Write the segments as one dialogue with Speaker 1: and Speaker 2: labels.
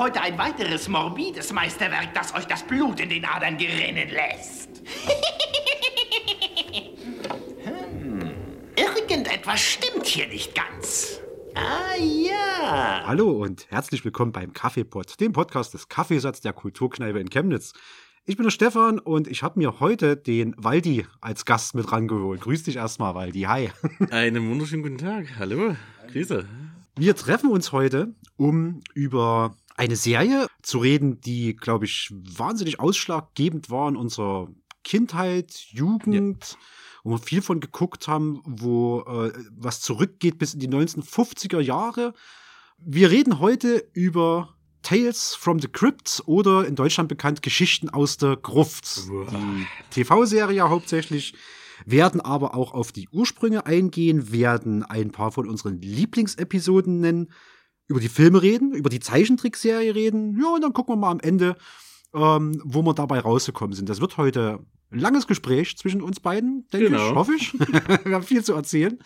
Speaker 1: heute ein weiteres morbides Meisterwerk, das euch das Blut in den Adern gerinnen lässt. hm, irgendetwas stimmt hier nicht ganz. Ah ja.
Speaker 2: Hallo und herzlich willkommen beim Kaffeepot, dem Podcast des Kaffeesatz der Kulturkneipe in Chemnitz. Ich bin der Stefan und ich habe mir heute den Waldi als Gast mit rangeholt. Grüß dich erstmal, Waldi. Hi.
Speaker 3: Einen wunderschönen guten Tag. Hallo. Grüße.
Speaker 2: Wir treffen uns heute, um über eine Serie zu reden, die, glaube ich, wahnsinnig ausschlaggebend war in unserer Kindheit, Jugend, ja. wo wir viel von geguckt haben, wo äh, was zurückgeht bis in die 1950er Jahre. Wir reden heute über Tales from the Crypt oder in Deutschland bekannt Geschichten aus der Gruft. Die TV-Serie hauptsächlich werden aber auch auf die Ursprünge eingehen, werden ein paar von unseren Lieblingsepisoden nennen, über die Filme reden, über die Zeichentrickserie reden. Ja, und dann gucken wir mal am Ende, ähm, wo wir dabei rausgekommen sind. Das wird heute ein langes Gespräch zwischen uns beiden, denke genau. ich, hoffe ich. wir haben viel zu erzählen.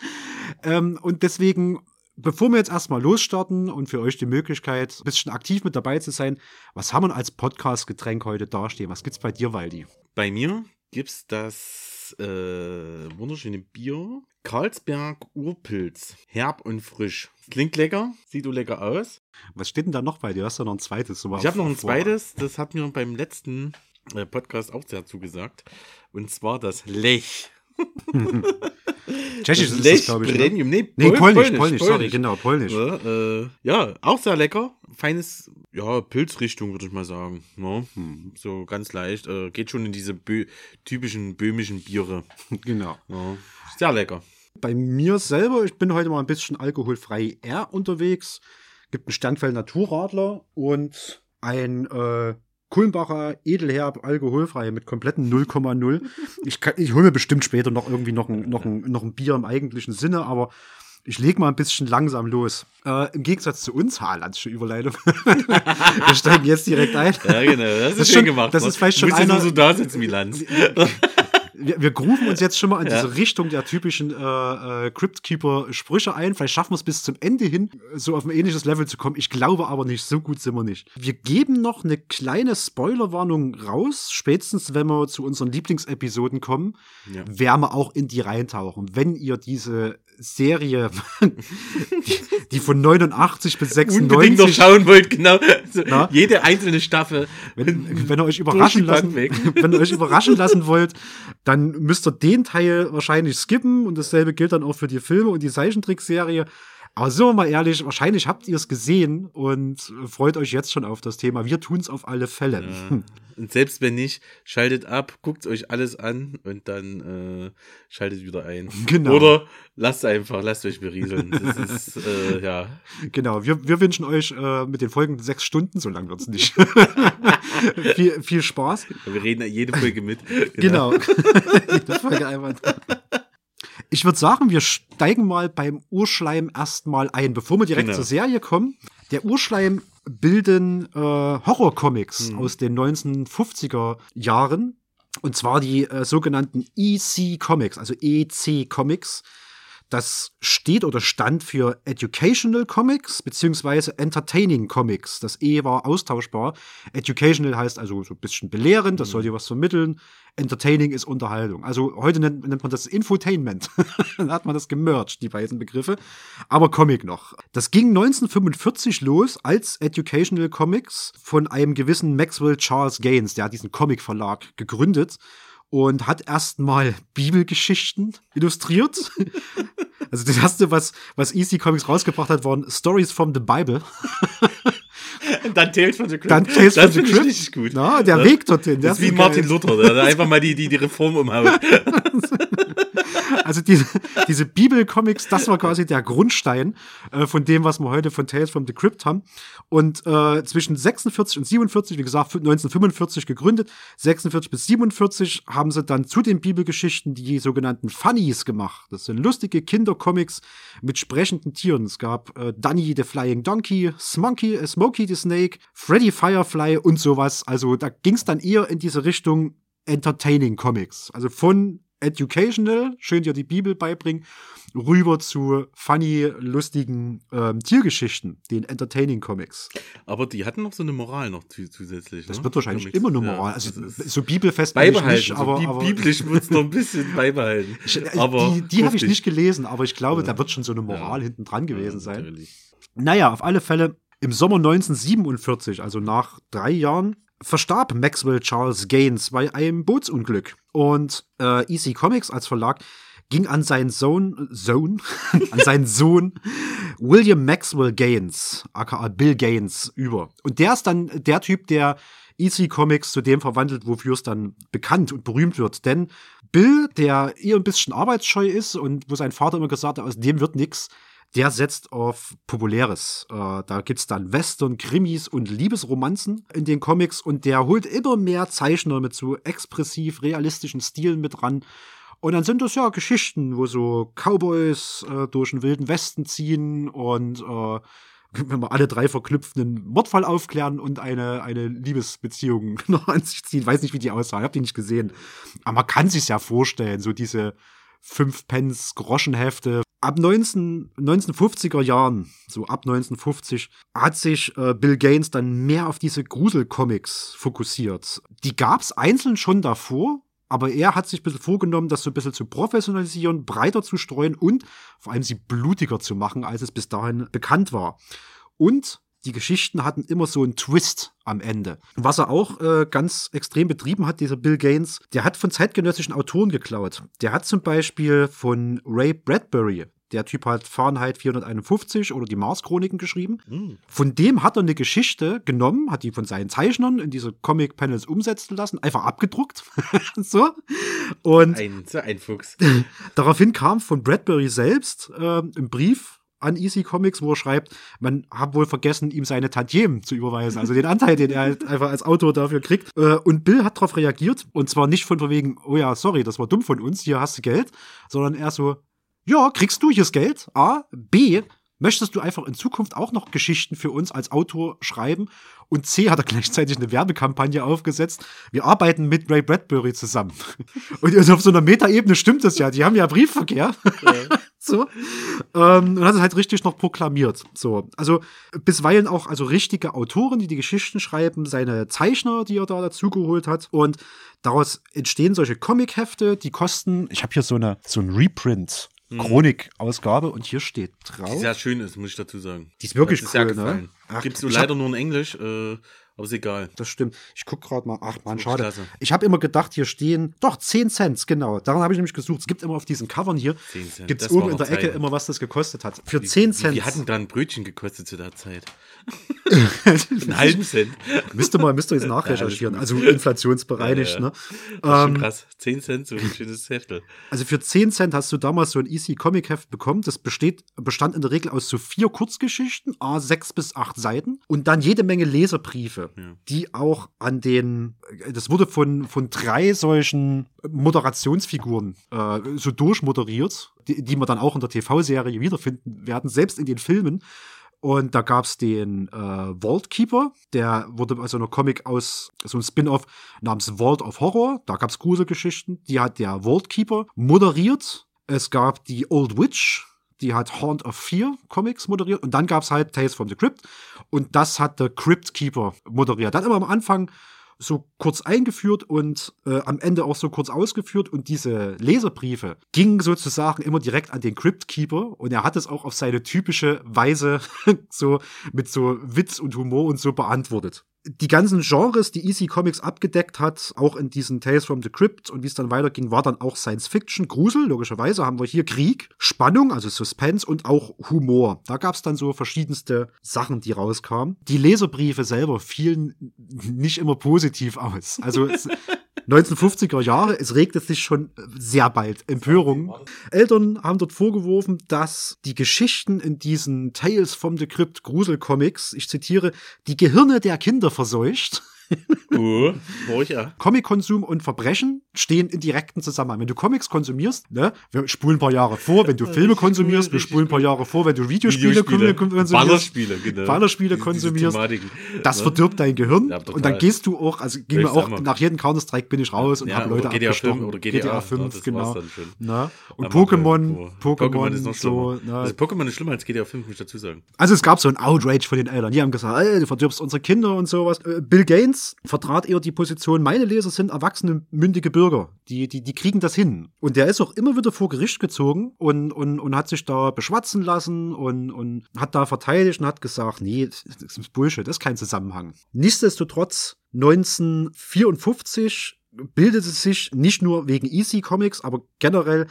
Speaker 2: Ähm, und deswegen Bevor wir jetzt erstmal losstarten und für euch die Möglichkeit, ein bisschen aktiv mit dabei zu sein, was haben wir als Podcast-Getränk heute dastehen? Was gibt's bei dir, Waldi?
Speaker 3: Bei mir gibt's das äh, wunderschöne Bier. Karlsberg Urpilz. Herb und frisch. Klingt lecker, sieht so lecker aus.
Speaker 2: Was steht denn da noch bei dir? Hast du noch ein zweites?
Speaker 3: So ich habe noch ein vor. zweites, das hat mir beim letzten äh, Podcast auch sehr zugesagt. Und zwar das Lech.
Speaker 2: Tschechisch ist das, glaube ich. Ne?
Speaker 3: Premium.
Speaker 2: Nee, nee Pol Polnisch, Polnisch, Polnisch, sorry, genau, Polnisch.
Speaker 3: Ja, äh, ja, auch sehr lecker. Feines, ja, Pilzrichtung, würde ich mal sagen. Ne? hm. So ganz leicht. Äh, geht schon in diese bö typischen böhmischen Biere.
Speaker 2: Genau.
Speaker 3: Ja, sehr lecker.
Speaker 2: Bei mir selber, ich bin heute mal ein bisschen alkoholfrei eher unterwegs. Gibt einen Sternfeld Naturradler und ein äh, Kulmbacher Edelherb alkoholfrei mit kompletten 0,0. Ich, ich hole mir bestimmt später noch irgendwie noch ein, noch, ein, noch ein Bier im eigentlichen Sinne, aber ich lege mal ein bisschen langsam los. Äh, Im Gegensatz zu uns, Haalandsche Überleitung. Wir steigen jetzt direkt ein.
Speaker 3: Ja, genau. Das ist,
Speaker 2: das
Speaker 3: ist schön gemacht.
Speaker 2: Das ist vielleicht schon
Speaker 3: einer, so da sitzen wie Lanz
Speaker 2: wir, wir grufen uns jetzt schon mal in ja. diese Richtung der typischen äh, äh, Cryptkeeper-Sprüche ein. Vielleicht schaffen wir es bis zum Ende hin, so auf ein ähnliches Level zu kommen. Ich glaube aber nicht, so gut sind wir nicht. Wir geben noch eine kleine Spoilerwarnung raus, spätestens wenn wir zu unseren Lieblingsepisoden kommen, ja. werden wir auch in die reintauchen. Wenn ihr diese Serie, die, die, von 89 bis 96
Speaker 3: unbedingt noch schauen wollt, genau. Also jede einzelne Staffel.
Speaker 2: Wenn, wenn ihr euch überraschen lassen, wenn ihr euch überraschen lassen wollt, dann müsst ihr den Teil wahrscheinlich skippen und dasselbe gilt dann auch für die Filme und die Zeichentrickserie. Aber sind wir mal ehrlich, wahrscheinlich habt ihr es gesehen und freut euch jetzt schon auf das Thema. Wir tun es auf alle Fälle. Ja.
Speaker 3: Und selbst wenn nicht, schaltet ab, guckt euch alles an und dann äh, schaltet wieder ein.
Speaker 2: Genau.
Speaker 3: Oder lasst einfach, lasst euch berieseln. Das ist, äh, ja.
Speaker 2: Genau, wir, wir wünschen euch äh, mit den folgenden sechs Stunden, so lang wird es nicht, viel, viel Spaß.
Speaker 3: Wir reden jede Folge mit.
Speaker 2: Genau. genau. jede Folge einmal. Ich würde sagen, wir steigen mal beim Urschleim erstmal ein, bevor wir direkt genau. zur Serie kommen. Der Urschleim bilden äh, Horrorcomics mhm. aus den 1950er Jahren. Und zwar die äh, sogenannten EC Comics, also EC Comics. Das steht oder stand für Educational Comics beziehungsweise Entertaining Comics. Das E war austauschbar. Educational heißt also so ein bisschen belehrend, das soll dir was vermitteln. Entertaining ist Unterhaltung. Also heute nennt, nennt man das Infotainment. Dann hat man das gemerged, die beiden Begriffe. Aber Comic noch. Das ging 1945 los als Educational Comics von einem gewissen Maxwell Charles Gaines, der hat diesen Comic-Verlag gegründet und hat erstmal Bibelgeschichten illustriert. also das erste, was, was Easy Comics rausgebracht hat, waren Stories from the Bible.
Speaker 3: Dann Tales from the
Speaker 2: Crypt. Dann Tales
Speaker 3: from the Crypt. richtig gut.
Speaker 2: Na, der das, Weg dorthin.
Speaker 3: Das ist wie Martin Luther, der einfach mal die, die, die Reform umhaut.
Speaker 2: also diese, diese Bibelcomics, das war quasi der Grundstein äh, von dem, was wir heute von Tales from the Crypt haben. Und äh, zwischen 46 und 47, wie gesagt, 1945 gegründet, 46 bis 47 haben sie dann zu den Bibelgeschichten die sogenannten Funnies gemacht. Das sind lustige Kindercomics mit sprechenden Tieren. Es gab äh, Dunny the Flying Donkey, Smonkey, äh, Smokey the Snake, Freddy Firefly und sowas. Also da ging es dann eher in diese Richtung Entertaining Comics. Also von educational, schön dir die Bibel beibringen, rüber zu funny, lustigen ähm, Tiergeschichten, den Entertaining Comics.
Speaker 3: Aber die hatten noch so eine Moral noch zusätzlich.
Speaker 2: Das
Speaker 3: ne?
Speaker 2: wird wahrscheinlich
Speaker 3: Comics.
Speaker 2: immer eine
Speaker 3: Ja,
Speaker 2: Moral. also
Speaker 3: das ist
Speaker 2: so bibelfest
Speaker 3: beibehalten.
Speaker 2: nicht, aber,
Speaker 3: so,
Speaker 2: aber
Speaker 3: bi- biblisch wird es noch ein bisschen beibehalten.
Speaker 2: ich, äh,
Speaker 3: aber
Speaker 2: die, die habe ich nicht gelesen, aber ich glaube,
Speaker 3: Ja.
Speaker 2: da wird schon so eine Moral
Speaker 3: Ja.
Speaker 2: hinten dran gewesen
Speaker 3: Ja,
Speaker 2: sein.
Speaker 3: natürlich.
Speaker 2: Naja, auf alle Fälle im Sommer 1947, also nach drei Jahren, verstarb Maxwell Charles Gaines bei einem Bootsunglück. Und äh, EC Comics als Verlag ging an seinen Sohn, Sohn, an seinen Sohn William Maxwell Gaines, aka Bill Gaines, über. Und der ist dann der Typ, der EC Comics zu dem verwandelt, wofür es dann bekannt und berühmt wird. Denn Bill, der eher ein bisschen arbeitsscheu ist und wo sein Vater immer gesagt hat, aus dem wird nix, der setzt auf Populäres. Äh, da gibt's dann Western, Krimis und Liebesromanzen in den Comics und der holt immer mehr Zeichner mit so expressiv realistischen Stilen mit ran. Und dann sind das ja Geschichten, wo so Cowboys äh, durch den wilden Westen ziehen und äh, wenn wir alle drei verknüpft einen Mordfall aufklären und eine, eine Liebesbeziehung noch an sich ziehen. Weiß nicht, wie die aussah, ich hab die nicht gesehen. Aber man kann sich's ja vorstellen, so diese fünf Pence Groschenhefte. Ab 19, 1950er Jahren, so ab 1950, hat sich äh, Bill Gaines dann mehr auf diese Gruselcomics fokussiert. Die gab's einzeln schon davor, aber er hat sich ein bisschen vorgenommen, das so ein bisschen zu professionalisieren, breiter zu streuen und vor allem sie blutiger zu machen, als es bis dahin bekannt war. Und die Geschichten hatten immer so einen Twist am Ende. Was er auch äh, ganz extrem betrieben hat, dieser Bill Gaines, der hat von zeitgenössischen Autoren geklaut. Der hat zum Beispiel von Ray Bradbury, der Typ hat Fahrenheit 451 oder die Mars-Chroniken geschrieben.
Speaker 3: Hm.
Speaker 2: Von dem hat er eine Geschichte genommen, hat die von seinen Zeichnern in diese Comic-Panels umsetzen lassen, einfach abgedruckt. so. Und
Speaker 3: Ein, so ein Fuchs.
Speaker 2: Daraufhin kam von Bradbury selbst äh, ein Brief an Easy Comics, wo er schreibt, man hat wohl vergessen, ihm seine Tantiemen zu überweisen, also den Anteil, den er halt einfach als Autor dafür kriegt. Äh, und Bill hat darauf reagiert und zwar nicht von wegen, oh ja, sorry, das war dumm von uns, hier hast du Geld, sondern er so, ja, kriegst du hier das Geld? A, B, möchtest du einfach in Zukunft auch noch Geschichten für uns als Autor schreiben? Und C hat er gleichzeitig eine Werbekampagne aufgesetzt. Wir arbeiten mit Ray Bradbury zusammen. Und auf so einer Metaebene stimmt das ja. Die haben ja Briefverkehr. So. Ähm, und hat es halt richtig noch proklamiert. So. Also bisweilen auch also richtige Autoren, die die Geschichten schreiben, seine Zeichner, die er da dazugeholt hat. Und daraus entstehen solche Comic-Hefte, die kosten, ich habe hier so eine so ein Reprint. Chronik-Ausgabe und hier steht drauf.
Speaker 3: Die sehr schön ist, muss ich dazu sagen.
Speaker 2: Die ist wirklich
Speaker 3: mir sehr
Speaker 2: cool, ne? Ich hab-
Speaker 3: leider nur in Englisch, äh, aber ist egal.
Speaker 2: Das stimmt. Ich guck gerade mal. Ach man, schade.
Speaker 3: klasse.
Speaker 2: Ich habe immer gedacht, hier stehen doch 10 Cent, genau. Daran habe ich nämlich gesucht. Es gibt immer auf diesen Covern hier
Speaker 3: 10 Cent.
Speaker 2: gibt es oben in der Ecke
Speaker 3: Zeiten.
Speaker 2: immer, was das gekostet hat. Für
Speaker 3: Wie-
Speaker 2: 10
Speaker 3: wie-
Speaker 2: Cent.
Speaker 3: Wie hatten da ein Brötchen gekostet zu der Zeit? Einen halben Cent.
Speaker 2: müsste mal, müsste jetzt nachrecherchieren. Also inflationsbereinigt,
Speaker 3: Ja, ja.
Speaker 2: ne?
Speaker 3: Das ist schon
Speaker 2: Ähm,
Speaker 3: krass. 10 Cent, so ein schönes Heftel.
Speaker 2: Also für 10 Cent hast du damals so ein Easy Comic Heft bekommen. Das besteht, bestand in der Regel aus so vier Kurzgeschichten, a sechs bis acht Seiten und dann jede Menge Leserbriefe,
Speaker 3: Ja.
Speaker 2: die auch an den, das wurde von, von drei solchen Moderationsfiguren äh, so durchmoderiert, die, die man dann auch in der TV-Serie wiederfinden werden, selbst in den Filmen. Und da gab's den äh, Vault Keeper, der wurde also einer Comic aus so ein Spin-off namens Vault of Horror. Da gab's Gruselgeschichten. Die hat der Vault Keeper moderiert. Es gab die Old Witch, die hat Haunt of Fear Comics moderiert. Und dann gab's halt Tales from the Crypt. Und das hat der Crypt Keeper moderiert. Dann immer am Anfang so kurz eingeführt und äh, am Ende auch so kurz ausgeführt. Und diese Leserbriefe gingen sozusagen immer direkt an den Crypt Keeper. Und er hat es auch auf seine typische Weise so mit so Witz und Humor und so beantwortet. Die ganzen Genres, die Easy Comics abgedeckt hat, auch in diesen Tales from the Crypt und wie es dann weiterging, war dann auch Science Fiction, Grusel, logischerweise haben wir hier Krieg, Spannung, also Suspense und auch Humor. Da gab es dann so verschiedenste Sachen, die rauskamen. Die Leserbriefe selber fielen nicht immer positiv aus. Also 1950er Jahre, es regte sich schon sehr bald Empörung. Eltern haben dort vorgeworfen, dass die Geschichten in diesen Tales from the Crypt Gruselcomics, ich zitiere, die Gehirne der Kinder verseucht.
Speaker 3: Uh, ruhig, ja.
Speaker 2: Comic-Konsum und Verbrechen stehen in direkten Zusammenhang. Wenn du Comics konsumierst, ne, wir spulen ein paar Jahre vor, wenn du Filme konsumierst, wir spulen ein paar Jahre vor, wenn du Videospiele,
Speaker 3: Videospiele,
Speaker 2: konsumierst,
Speaker 3: Ballerspiele, genau.
Speaker 2: Ballerspiele konsumierst,
Speaker 3: Thematiken,
Speaker 2: das
Speaker 3: ne?
Speaker 2: verdirbt dein Gehirn
Speaker 3: Ja,
Speaker 2: und dann gehst du auch, also ging mir auch, nach jedem Counter-Strike bin ich raus und
Speaker 3: Ja,
Speaker 2: habe Leute
Speaker 3: GTA
Speaker 2: abgestochen.
Speaker 3: 5 oder GTA, ja,
Speaker 2: 5,
Speaker 3: das
Speaker 2: genau. Ne? Und Pokémon, Pokémon,
Speaker 3: ist noch
Speaker 2: so, ne?
Speaker 3: Also Pokémon ist schlimmer als GTA 5, muss ich dazu sagen.
Speaker 2: Also es gab so ein Outrage von den Eltern. Die haben gesagt, ey, du verdirbst unsere Kinder und sowas. Äh, Bill Gaines vertrat eher die Position, meine Leser sind erwachsene, mündige Bürger. Die, die, die kriegen das hin. Und der ist auch immer wieder vor Gericht gezogen und, und, und hat sich da beschwatzen lassen und, und hat da verteidigt und hat gesagt, nee, das ist Bullshit, das ist kein Zusammenhang. Nichtsdestotrotz, 1954 bildete sich nicht nur wegen EC Comics, aber generell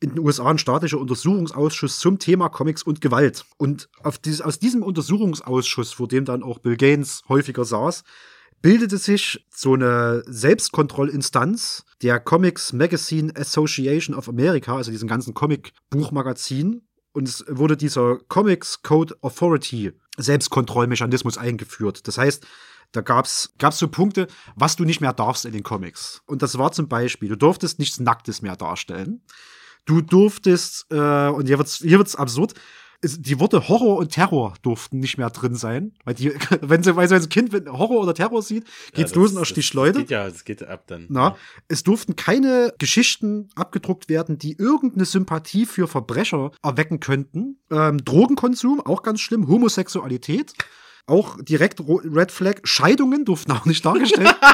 Speaker 2: in den USA ein staatlicher Untersuchungsausschuss zum Thema Comics und Gewalt. Und auf dies, aus diesem Untersuchungsausschuss, vor dem dann auch Bill Gaines häufiger saß, bildete sich so eine Selbstkontrollinstanz der Comics Magazine Association of America, also diesen ganzen Comic-Buchmagazin. Und es wurde dieser Comics Code Authority Selbstkontrollmechanismus eingeführt. Das heißt, da gab's gab's so Punkte, was du nicht mehr darfst in den Comics. Und das war zum Beispiel, du durftest nichts Nacktes mehr darstellen. Du durftest, äh, und hier wird's, hier wird's absurd, die Worte Horror und Terror durften nicht mehr drin sein. Weil die, wenn sie, weil sie als Kind Horror oder Terror sieht, geht's
Speaker 3: Ja,
Speaker 2: los
Speaker 3: das-
Speaker 2: und ersticht Leute.
Speaker 3: Geht ja, es geht ab dann.
Speaker 2: Na, es durften keine Geschichten abgedruckt werden, die irgendeine Sympathie für Verbrecher erwecken könnten. Ähm, Drogenkonsum, auch ganz schlimm. Homosexualität, auch direkt Red Flag. Scheidungen durften auch nicht dargestellt.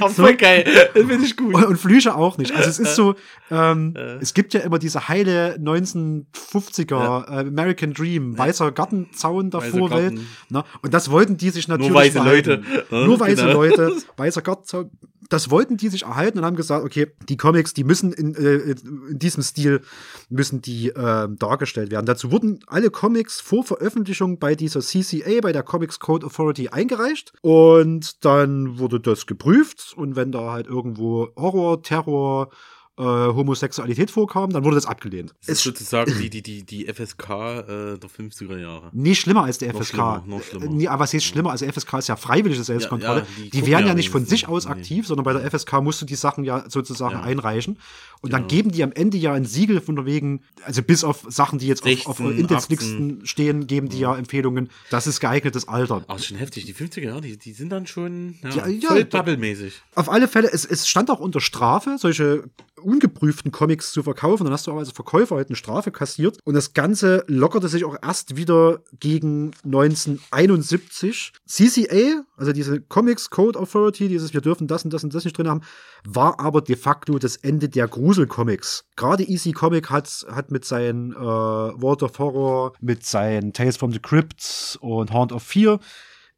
Speaker 3: Oh, voll geil. Das finde ich gut.
Speaker 2: und, und Flüche auch nicht. Also es ist so, ähm, es gibt ja immer diese heile 1950er äh, American Dream, weißer Gartenzaun davor,
Speaker 3: Weißer
Speaker 2: Welt.
Speaker 3: Garten.
Speaker 2: Na, und das wollten die sich natürlich
Speaker 3: weiße
Speaker 2: behalten.
Speaker 3: Leute. Ja,
Speaker 2: Nur weiße
Speaker 3: genau.
Speaker 2: Leute, weißer Gartenzaun. Das wollten die sich erhalten und haben gesagt, okay, die Comics, die müssen in, äh, in diesem Stil müssen die äh, dargestellt werden. Dazu wurden alle Comics vor Veröffentlichung bei dieser CCA, bei der Comics Code Authority eingereicht und dann wurde das geprüft und wenn da halt irgendwo Horror, Terror, äh, Homosexualität vorkam, dann wurde das abgelehnt.
Speaker 3: Das ist sozusagen die, die, die, die FSK äh, der 50er Jahre.
Speaker 2: Nee, schlimmer als der
Speaker 3: Noch
Speaker 2: FSK.
Speaker 3: schlimmer, noch schlimmer.
Speaker 2: Nee, aber was heißt schlimmer? Also FSK ist ja freiwillige Selbstkontrolle.
Speaker 3: Ja, ja, die
Speaker 2: die werden
Speaker 3: ja
Speaker 2: nicht von sich aus
Speaker 3: Nee.
Speaker 2: aktiv, sondern bei der FSK musst du die Sachen ja sozusagen
Speaker 3: Ja.
Speaker 2: einreichen. Und dann geben die am Ende ja ein Siegel von wegen, also bis auf Sachen, die jetzt auf, auf
Speaker 3: 16,
Speaker 2: Indexlisten stehen, geben die ja Empfehlungen, das ist geeignetes Alter.
Speaker 3: Ist schon heftig. Die 50er Jahre, die, die sind dann schon ja,
Speaker 2: Ja, ja,
Speaker 3: doppelmäßig.
Speaker 2: Auf alle Fälle, es, es stand auch unter Strafe, solche ungeprüften Comics zu verkaufen. Dann hast du aber als Verkäufer halt eine Strafe kassiert. Und das Ganze lockerte sich auch erst wieder gegen 1971. CCA, also diese Comics Code Authority, dieses wir dürfen das und das und das nicht drin haben, war aber de facto das Ende der Gruselcomics. Gerade EC Comic hat, hat mit seinen äh, World of Horror, mit seinen Tales from the Crypt und Haunt of Fear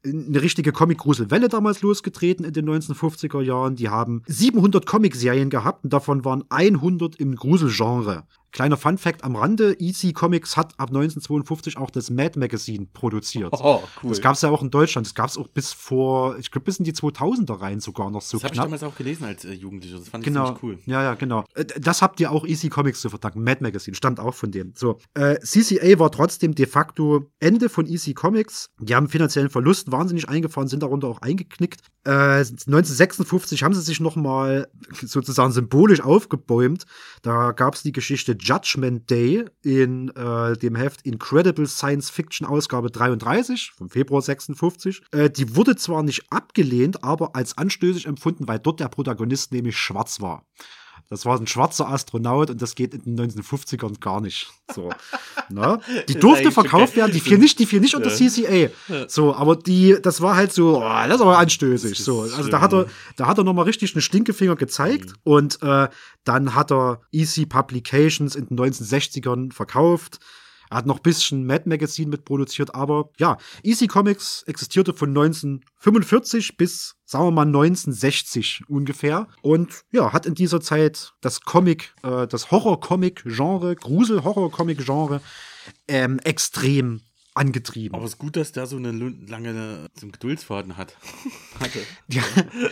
Speaker 2: eine richtige Comic-Gruselwelle damals losgetreten in den 1950er Jahren. Die haben 700 Comic-Serien gehabt und davon waren 100 im Gruselgenre. Kleiner Fun-Fact am Rande: EC Comics hat ab 1952 auch das Mad Magazine produziert.
Speaker 3: Oh, cool.
Speaker 2: Das gab es ja auch in Deutschland. Das gab es auch bis vor, ich glaube, bis in die 2000er rein sogar noch so
Speaker 3: das habe ich damals auch gelesen als äh, Jugendlicher. Das fand ich
Speaker 2: Genau.
Speaker 3: ziemlich cool.
Speaker 2: Ja, ja, genau. Äh, Das habt ihr auch EC Comics zu verdanken. Mad Magazine stammt auch von denen. So, äh, CCA war trotzdem de facto Ende von EC Comics. Die haben finanziellen Verlust wahnsinnig eingefahren, sind darunter auch eingeknickt. Äh, 1956 haben sie sich noch mal sozusagen symbolisch aufgebäumt. Da gab es die Geschichte Judgment Day in äh, dem Heft Incredible Science Fiction Ausgabe 33 vom Februar 56. Äh, die wurde zwar nicht abgelehnt, aber als anstößig empfunden, weil dort der Protagonist nämlich schwarz war. Das war ein schwarzer Astronaut und das geht in den 1950ern gar nicht. So, na? Die durfte verkauft
Speaker 3: okay.
Speaker 2: werden, die fiel nicht, die fiel nicht unter
Speaker 3: Ja.
Speaker 2: CCA. So, aber die, das war halt so, oh, das ist aber anstößig.
Speaker 3: Ist
Speaker 2: So, also
Speaker 3: schlimm.
Speaker 2: da hat er, da hat er nochmal richtig einen Stinkefinger gezeigt
Speaker 3: Mhm.
Speaker 2: und äh, dann hat er EC Publications in den 1960ern verkauft. Er hat noch ein bisschen Mad Magazine mitproduziert, aber ja, EC Comics existierte von 1945 bis, sagen wir mal, 1960 ungefähr. Und ja, hat in dieser Zeit das Comic, äh, das Horror-Comic-Genre, Grusel-Horror-Comic-Genre ähm, extrem angetrieben.
Speaker 3: Aber es ist gut, dass der so eine lange zum Geduldsfaden hat. Hatte.
Speaker 2: Ja.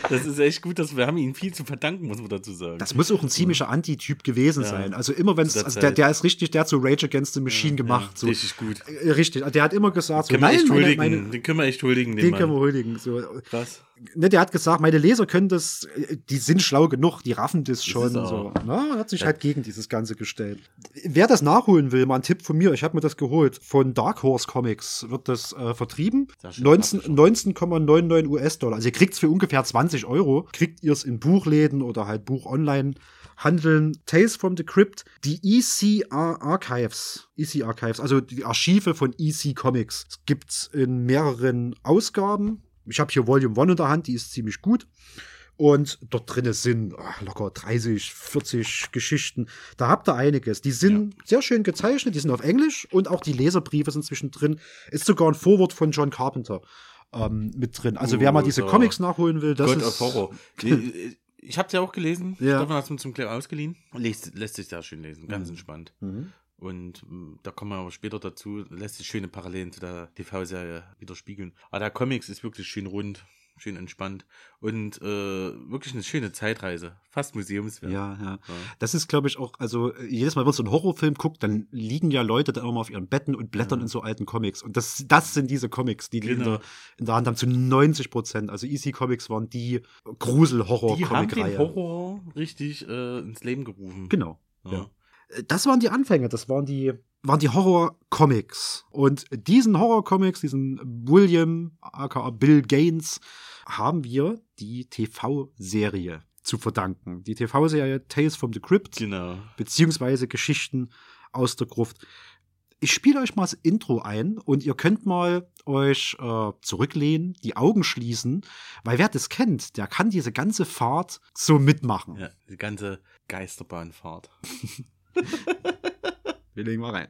Speaker 3: Das ist echt gut, dass wir haben ihm viel zu verdanken, muss man dazu sagen.
Speaker 2: Das muss auch ein ziemlicher Antityp gewesen
Speaker 3: Ja.
Speaker 2: sein. Also immer wenn es, also der, der ist richtig, der hat so Rage Against the Machine gemacht. so.
Speaker 3: Richtig gut.
Speaker 2: Äh, Richtig, der hat immer gesagt, so, nein, meine, meine,
Speaker 3: den können wir echt huldigen, den,
Speaker 2: den können wir huldigen. So.
Speaker 3: Krass.
Speaker 2: Ne, der hat gesagt, meine Leser können das, äh, die sind schlau genug, die raffen das schon.
Speaker 3: er
Speaker 2: so. Na, hat sich
Speaker 3: Ja.
Speaker 2: halt gegen dieses Ganze gestellt. Wer das nachholen will, mal ein Tipp von mir, ich habe mir das geholt. Von Dark Horse Comics wird das äh, vertrieben.
Speaker 3: Sehr schön,
Speaker 2: 19
Speaker 3: Publisher.
Speaker 2: 19,99 US-Dollar. Also ihr kriegt es für ungefähr 20 Euro. Kriegt ihr es in Buchläden oder halt Buch online handeln. Tales from the Crypt, die ECR Archives. EC Archives, also die Archive von EC Comics. Es gibt's in mehreren Ausgaben. Ich habe hier Volume 1 in der Hand, die ist ziemlich gut. Und dort drin sind ach, locker 30, 40 Geschichten. Da habt ihr einiges. Die sind sehr schön gezeichnet, die sind auf Englisch und auch die Leserbriefe sind zwischendrin. Ist sogar ein Vorwort von John Carpenter ähm, mit drin. Also wer mal
Speaker 3: Uh,
Speaker 2: diese
Speaker 3: so.
Speaker 2: Comics nachholen will, das
Speaker 3: God
Speaker 2: ist
Speaker 3: of Horror. Ich, ich habe ja auch gelesen.
Speaker 2: Ja.
Speaker 3: Stefan hat es mir zum Glück ausgeliehen. Lässt, lässt sich sehr schön lesen. Ganz entspannt.
Speaker 2: Mhm.
Speaker 3: Und mh, da kommen wir aber später dazu, lässt sich schöne Parallelen zu der TV-Serie widerspiegeln. Aber der Comics ist wirklich schön rund, schön entspannt und äh, wirklich eine schöne Zeitreise. Fast museumswert.
Speaker 2: Ja, ja. Das ist, glaube ich, auch, also jedes Mal, wenn man so einen Horrorfilm guckt, dann liegen ja Leute da immer auf ihren Betten und blättern in so alten Comics. Und das, das sind diese Comics, die die in,
Speaker 3: Genau.
Speaker 2: der, in der Hand haben, zu 90 Prozent. Also Easy Comics waren die
Speaker 3: Die haben den
Speaker 2: Grusel-Horror-Comic-Reihe.
Speaker 3: Horror richtig äh, ins Leben gerufen.
Speaker 2: Genau.
Speaker 3: Ja.
Speaker 2: Das waren die Anfänge, das waren die, waren die Horror-Comics. Und diesen Horror-Comics, diesen William, aka Bill Gaines, haben wir die TV-Serie zu verdanken. Die TV-Serie Tales from the Crypt,
Speaker 3: Genau.
Speaker 2: beziehungsweise Geschichten aus der Gruft. Ich spiele euch mal das Intro ein und ihr könnt mal euch äh, zurücklehnen, die Augen schließen, weil wer das kennt, der kann diese ganze Fahrt so mitmachen.
Speaker 3: Ja, die ganze Geisterbahnfahrt.
Speaker 2: Wir legen mal rein.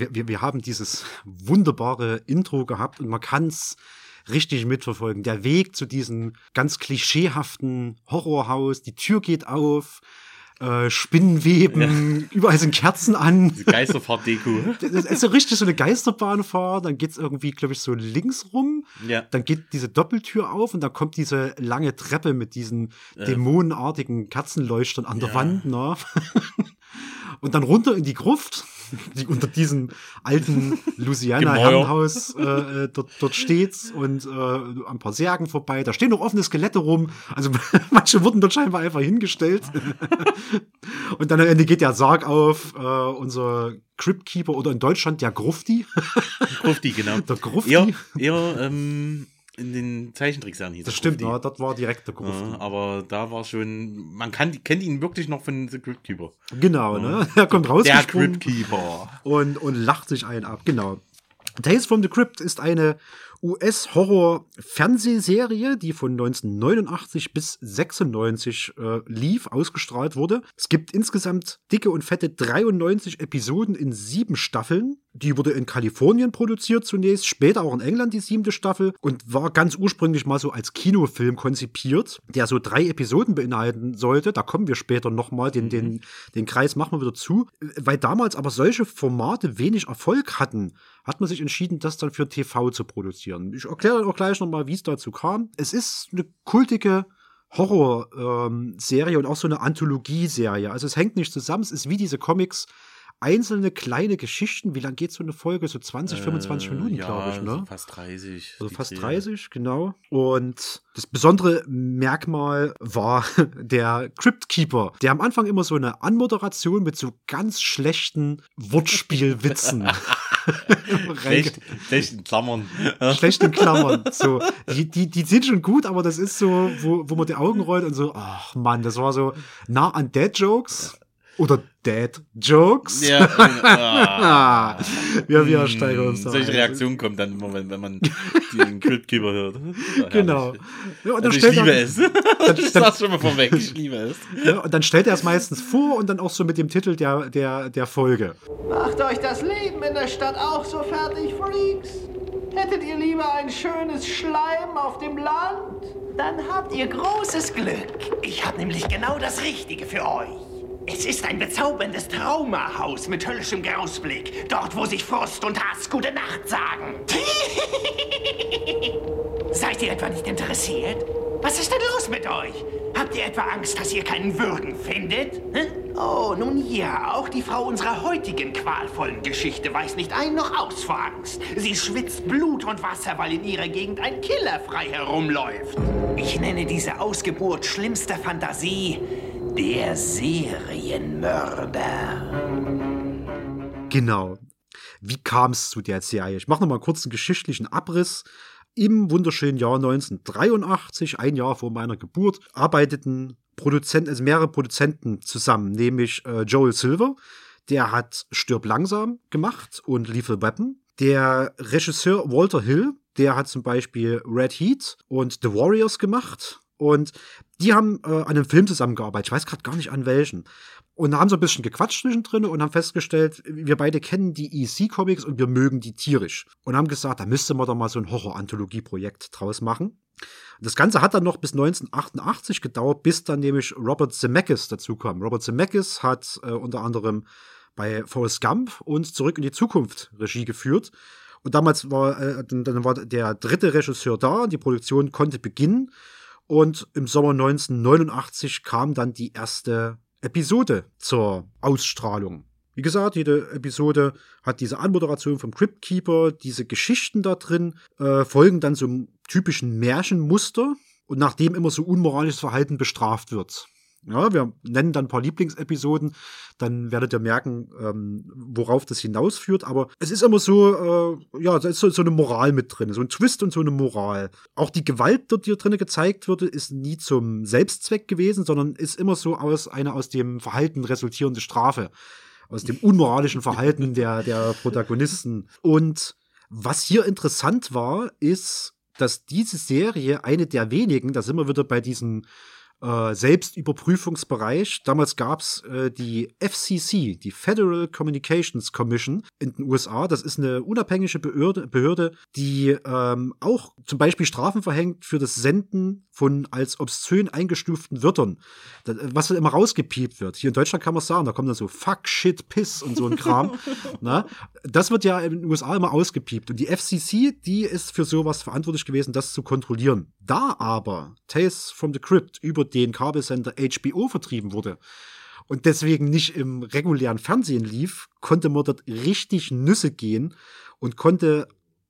Speaker 2: Ja, wir, wir, haben dieses wunderbare Intro gehabt und man kann es richtig mitverfolgen. Der Weg zu diesem ganz klischeehaften Horrorhaus, die Tür geht auf, äh, Spinnenweben, überall sind Kerzen an.
Speaker 3: Geisterfahrt-Deko.
Speaker 2: Das ist so richtig so eine Geisterbahnfahrt, dann geht's irgendwie, glaube ich, so links rum.
Speaker 3: Ja.
Speaker 2: Dann geht diese Doppeltür auf und dann kommt diese lange Treppe mit diesen dämonenartigen Kerzenleuchtern an der
Speaker 3: Ja.
Speaker 2: Wand. Ne? und dann runter in die Gruft, die unter diesem alten Louisiana
Speaker 3: Gemäuer.
Speaker 2: Herrenhaus äh, äh, dort, dort steht und äh, ein paar Särgen vorbei. Da stehen noch offene Skelette rum. Also manche wurden dort scheinbar einfach hingestellt. und dann am Ende geht der Sarg auf. Äh, unser Cryptkeeper oder in Deutschland der Grufti.
Speaker 3: Grufti, genau.
Speaker 2: Der Grufti.
Speaker 3: Eher, eher ähm, in den Zeichentrickserien hieß
Speaker 2: Das stimmt,
Speaker 3: Grufti.
Speaker 2: ne? das war direkt der Grufti.
Speaker 3: Ja, aber da war schon, man kann, kennt ihn wirklich noch von The Cryptkeeper.
Speaker 2: Genau, ne? Er kommt
Speaker 3: Der
Speaker 2: rausgesprungen
Speaker 3: Cryptkeeper.
Speaker 2: und, und lacht sich einen ab, genau. Tales from the Crypt ist eine US-Horror-Fernsehserie, die von 1989 bis 96 äh, lief, ausgestrahlt wurde. Es gibt insgesamt dicke und fette 93 Episoden in sieben Staffeln. Die wurde in Kalifornien produziert zunächst, später auch in England die siebte Staffel und war ganz ursprünglich mal so als Kinofilm konzipiert, der so drei Episoden beinhalten sollte. Da kommen wir später nochmal, den, den, mhm. den Kreis machen wir wieder zu. Weil damals aber solche Formate wenig Erfolg hatten, hat man sich entschieden, das dann für TV zu produzieren. Ich erkläre dann auch gleich nochmal, wie es dazu kam. Es ist eine kultige Horror-Serie ähm, und auch so eine Anthologie-Serie. Also es hängt nicht zusammen, es ist wie diese Comics einzelne kleine Geschichten. Wie lang geht so eine Folge? So 20, äh, 25 Minuten, ja, glaube ich, ne?
Speaker 3: Fast 30.
Speaker 2: Also fast 30, genau. Und das besondere Merkmal war der Crypt Keeper, der am Anfang immer so eine Anmoderation mit so ganz schlechten Wortspielwitzen.
Speaker 3: Schlecht, schlechten Klammern.
Speaker 2: schlechten Klammern. So, die, die, die sind schon gut, aber das ist so, wo, wo man die Augen rollt und so, ach Mann, das war so nah an Dead Jokes. Oder Dad Jokes. Ja, ah.
Speaker 3: wir, wir steigern uns Solche Reaktionen kommen dann immer, wenn, wenn man den Cryptkeeper hört.
Speaker 2: Ja, genau.
Speaker 3: Ja, und dann also ich liebe er, es. Dann, dann, das schon mal vorweg, ich liebe es.
Speaker 2: Ja, und dann stellt er es meistens vor und dann auch so mit dem Titel der, der, der Folge.
Speaker 1: Macht euch das Leben in der Stadt auch so fertig, Freaks? Hättet ihr lieber ein schönes Schleim auf dem Land? Dann habt ihr großes Glück. Ich habe nämlich genau das Richtige für euch. Es ist ein bezauberndes Traumahaus mit höllischem Grausblick. Dort, wo sich Frost und Hass gute Nacht sagen. Seid ihr etwa nicht interessiert? Was ist denn los mit euch? Habt ihr etwa Angst, dass ihr keinen Würgen findet? Hm? Oh, nun ja, auch die Frau unserer heutigen qualvollen Geschichte weiß nicht ein noch aus vor Angst. Sie schwitzt Blut und Wasser, weil in ihrer Gegend ein Killer frei herumläuft. Ich nenne diese Ausgeburt schlimmster Fantasie der Serienmörder.
Speaker 2: Genau. Wie kam es zu der Serie? Ich mache noch mal einen kurzen geschichtlichen Abriss. Im wunderschönen Jahr 1983, ein Jahr vor meiner Geburt, arbeiteten Produzenten, also mehrere Produzenten zusammen, nämlich äh, Joel Silver, der hat Stirb langsam gemacht und Lethal Weapon. Der Regisseur Walter Hill, der hat zum Beispiel Red Heat und The Warriors gemacht. Und die haben äh, an einem Film zusammengearbeitet. Ich weiß gerade gar nicht an welchen. Und da haben so ein bisschen gequatscht zwischendrin und haben festgestellt, wir beide kennen die EC-Comics und wir mögen die tierisch. Und haben gesagt, da müsste man doch mal so ein Horror-Anthologie-Projekt draus machen. Das Ganze hat dann noch bis 1988 gedauert, bis dann nämlich Robert Zemeckis dazu kam. Robert Zemeckis hat äh, unter anderem bei Forrest Gump und Zurück in die Zukunft Regie geführt. Und damals war, äh, dann war der dritte Regisseur da, die Produktion konnte beginnen. Und im Sommer 1989 kam dann die erste Episode zur Ausstrahlung. Wie gesagt, jede Episode hat diese Anmoderation vom Crypt Keeper, diese Geschichten da drin, äh, folgen dann so einem typischen Märchenmuster und nachdem immer so unmoralisches Verhalten bestraft wird. Ja, wir nennen dann ein paar Lieblingsepisoden, dann werdet ihr merken, ähm, worauf das hinausführt. Aber es ist immer so, äh, ja, da ist so, so eine Moral mit drin, so ein Twist und so eine Moral. Auch die Gewalt, die hier drin gezeigt wurde, ist nie zum Selbstzweck gewesen, sondern ist immer so aus einer aus dem Verhalten resultierende Strafe. Aus dem unmoralischen Verhalten der, der Protagonisten. Und was hier interessant war, ist, dass diese Serie eine der wenigen, da sind wir wieder bei diesen äh, Selbstüberprüfungsbereich. Damals gab's äh, die FCC, die Federal Communications Commission in den USA. Das ist eine unabhängige Behörde, Behörde die ähm, auch zum Beispiel Strafen verhängt für das Senden von als obszön eingestuften Wörtern, das, was dann immer rausgepiept wird. Hier in Deutschland kann man sagen, da kommt dann so Fuck, Shit, Piss und so ein Kram. Na? Das wird ja in den USA immer ausgepiept. Und die FCC, die ist für sowas verantwortlich gewesen, das zu kontrollieren. Da aber Tales from the Crypt über den Kabelsender HBO vertrieben wurde und deswegen nicht im regulären Fernsehen lief, konnte man dort richtig Nüsse gehen und konnte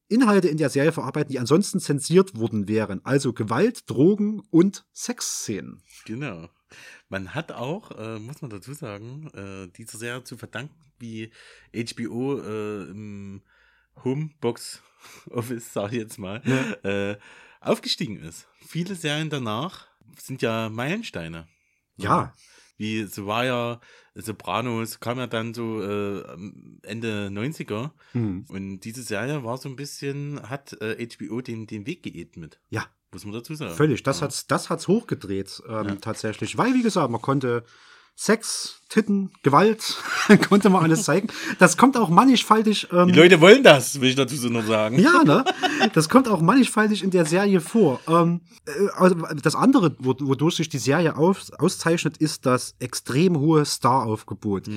Speaker 2: Inhalte in der Serie verarbeiten, die ansonsten zensiert worden wären. Also Gewalt, Drogen und Sexszenen.
Speaker 3: Genau. Man hat auch, äh, muss man dazu sagen, äh, dieser Serie zu verdanken, wie HBO äh, im Homebox Office, sag ich jetzt mal, ja. äh, aufgestiegen ist. Viele Serien danach sind ja Meilensteine.
Speaker 2: Ja.
Speaker 3: wie The Wire, Sopranos, kam ja dann so äh, Ende 90er.
Speaker 2: Hm.
Speaker 3: Und diese Serie war so ein bisschen, hat äh, HBO den, den Weg geebnet.
Speaker 2: Ja,
Speaker 3: Muss man dazu sagen.
Speaker 2: völlig. Das
Speaker 3: ja.
Speaker 2: hat's, das hat's hochgedreht, ähm,
Speaker 3: Ja.
Speaker 2: tatsächlich. Weil, wie gesagt, man konnte Sex, Titten, Gewalt, konnte man alles zeigen. Das kommt auch mannigfaltig. Ähm,
Speaker 3: Die Leute wollen das, will ich dazu so noch sagen.
Speaker 2: Ja, ne? Das kommt auch mannigfaltig in der Serie vor. Ähm, äh, also das andere, wo- wodurch sich die Serie aus, auszeichnet, ist das extrem hohe Staraufgebot.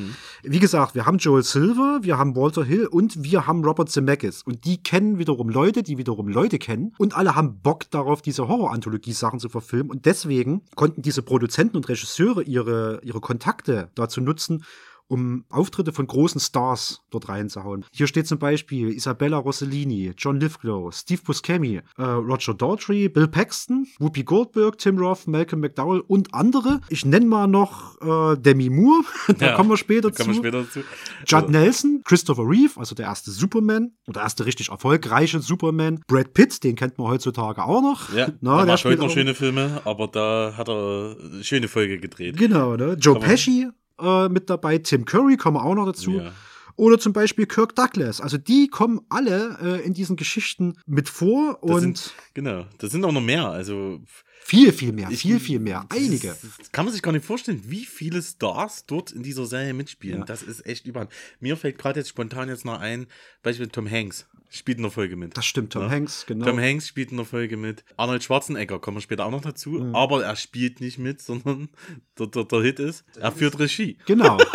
Speaker 2: Wie gesagt, wir haben Joel Silver, wir haben Walter Hill und wir haben Robert Zemeckis. Und die kennen wiederum Leute, die wiederum Leute kennen. Und alle haben Bock darauf, diese Horror-Anthologie-Sachen zu verfilmen. Und deswegen konnten diese Produzenten und Regisseure ihre, ihre Kontakte dazu nutzen, um Auftritte von großen Stars dort reinzuhauen. Hier steht zum Beispiel Isabella Rossellini, John Lithgow, Steve Buscemi, äh, Roger Daltrey, Bill Paxton, Whoopi Goldberg, Tim Roth, Malcolm McDowell und andere. Ich nenne mal noch äh, Demi Moore, da
Speaker 3: Ja,
Speaker 2: kommen wir später zu.
Speaker 3: später dazu.
Speaker 2: Judd
Speaker 3: So.
Speaker 2: Nelson, Christopher Reeve, also der erste Superman, oder erste richtig erfolgreiche Superman. Brad Pitt, den kennt man heutzutage auch noch.
Speaker 3: Ja,
Speaker 2: Na,
Speaker 3: er
Speaker 2: der
Speaker 3: macht heute noch schöne Filme, aber da hat er eine schöne Folge gedreht.
Speaker 2: Genau, ne? Joe Pesci äh, mit dabei, Tim Curry kommen auch noch dazu.
Speaker 3: Ja.
Speaker 2: Oder zum Beispiel Kirk Douglas. Also die kommen alle äh, in diesen Geschichten mit vor
Speaker 3: Das
Speaker 2: und
Speaker 3: sind, genau, das sind auch noch mehr. Also
Speaker 2: viel, viel mehr,
Speaker 3: ich-
Speaker 2: viel, viel mehr. Einige.
Speaker 3: Das kann man sich gar nicht vorstellen, wie viele Stars dort in dieser Serie mitspielen.
Speaker 2: Ja.
Speaker 3: Das ist echt überall. Mir fällt gerade jetzt spontan jetzt noch ein, Beispiel Tom Hanks spielt in der Folge mit.
Speaker 2: Das stimmt, Tom
Speaker 3: Ja.
Speaker 2: Hanks, genau.
Speaker 3: Tom Hanks spielt in der Folge mit. Arnold Schwarzenegger kommen wir später auch noch dazu.
Speaker 2: Mhm.
Speaker 3: Aber er spielt nicht mit, sondern der, der, der Hit ist, er führt Regie.
Speaker 2: Genau,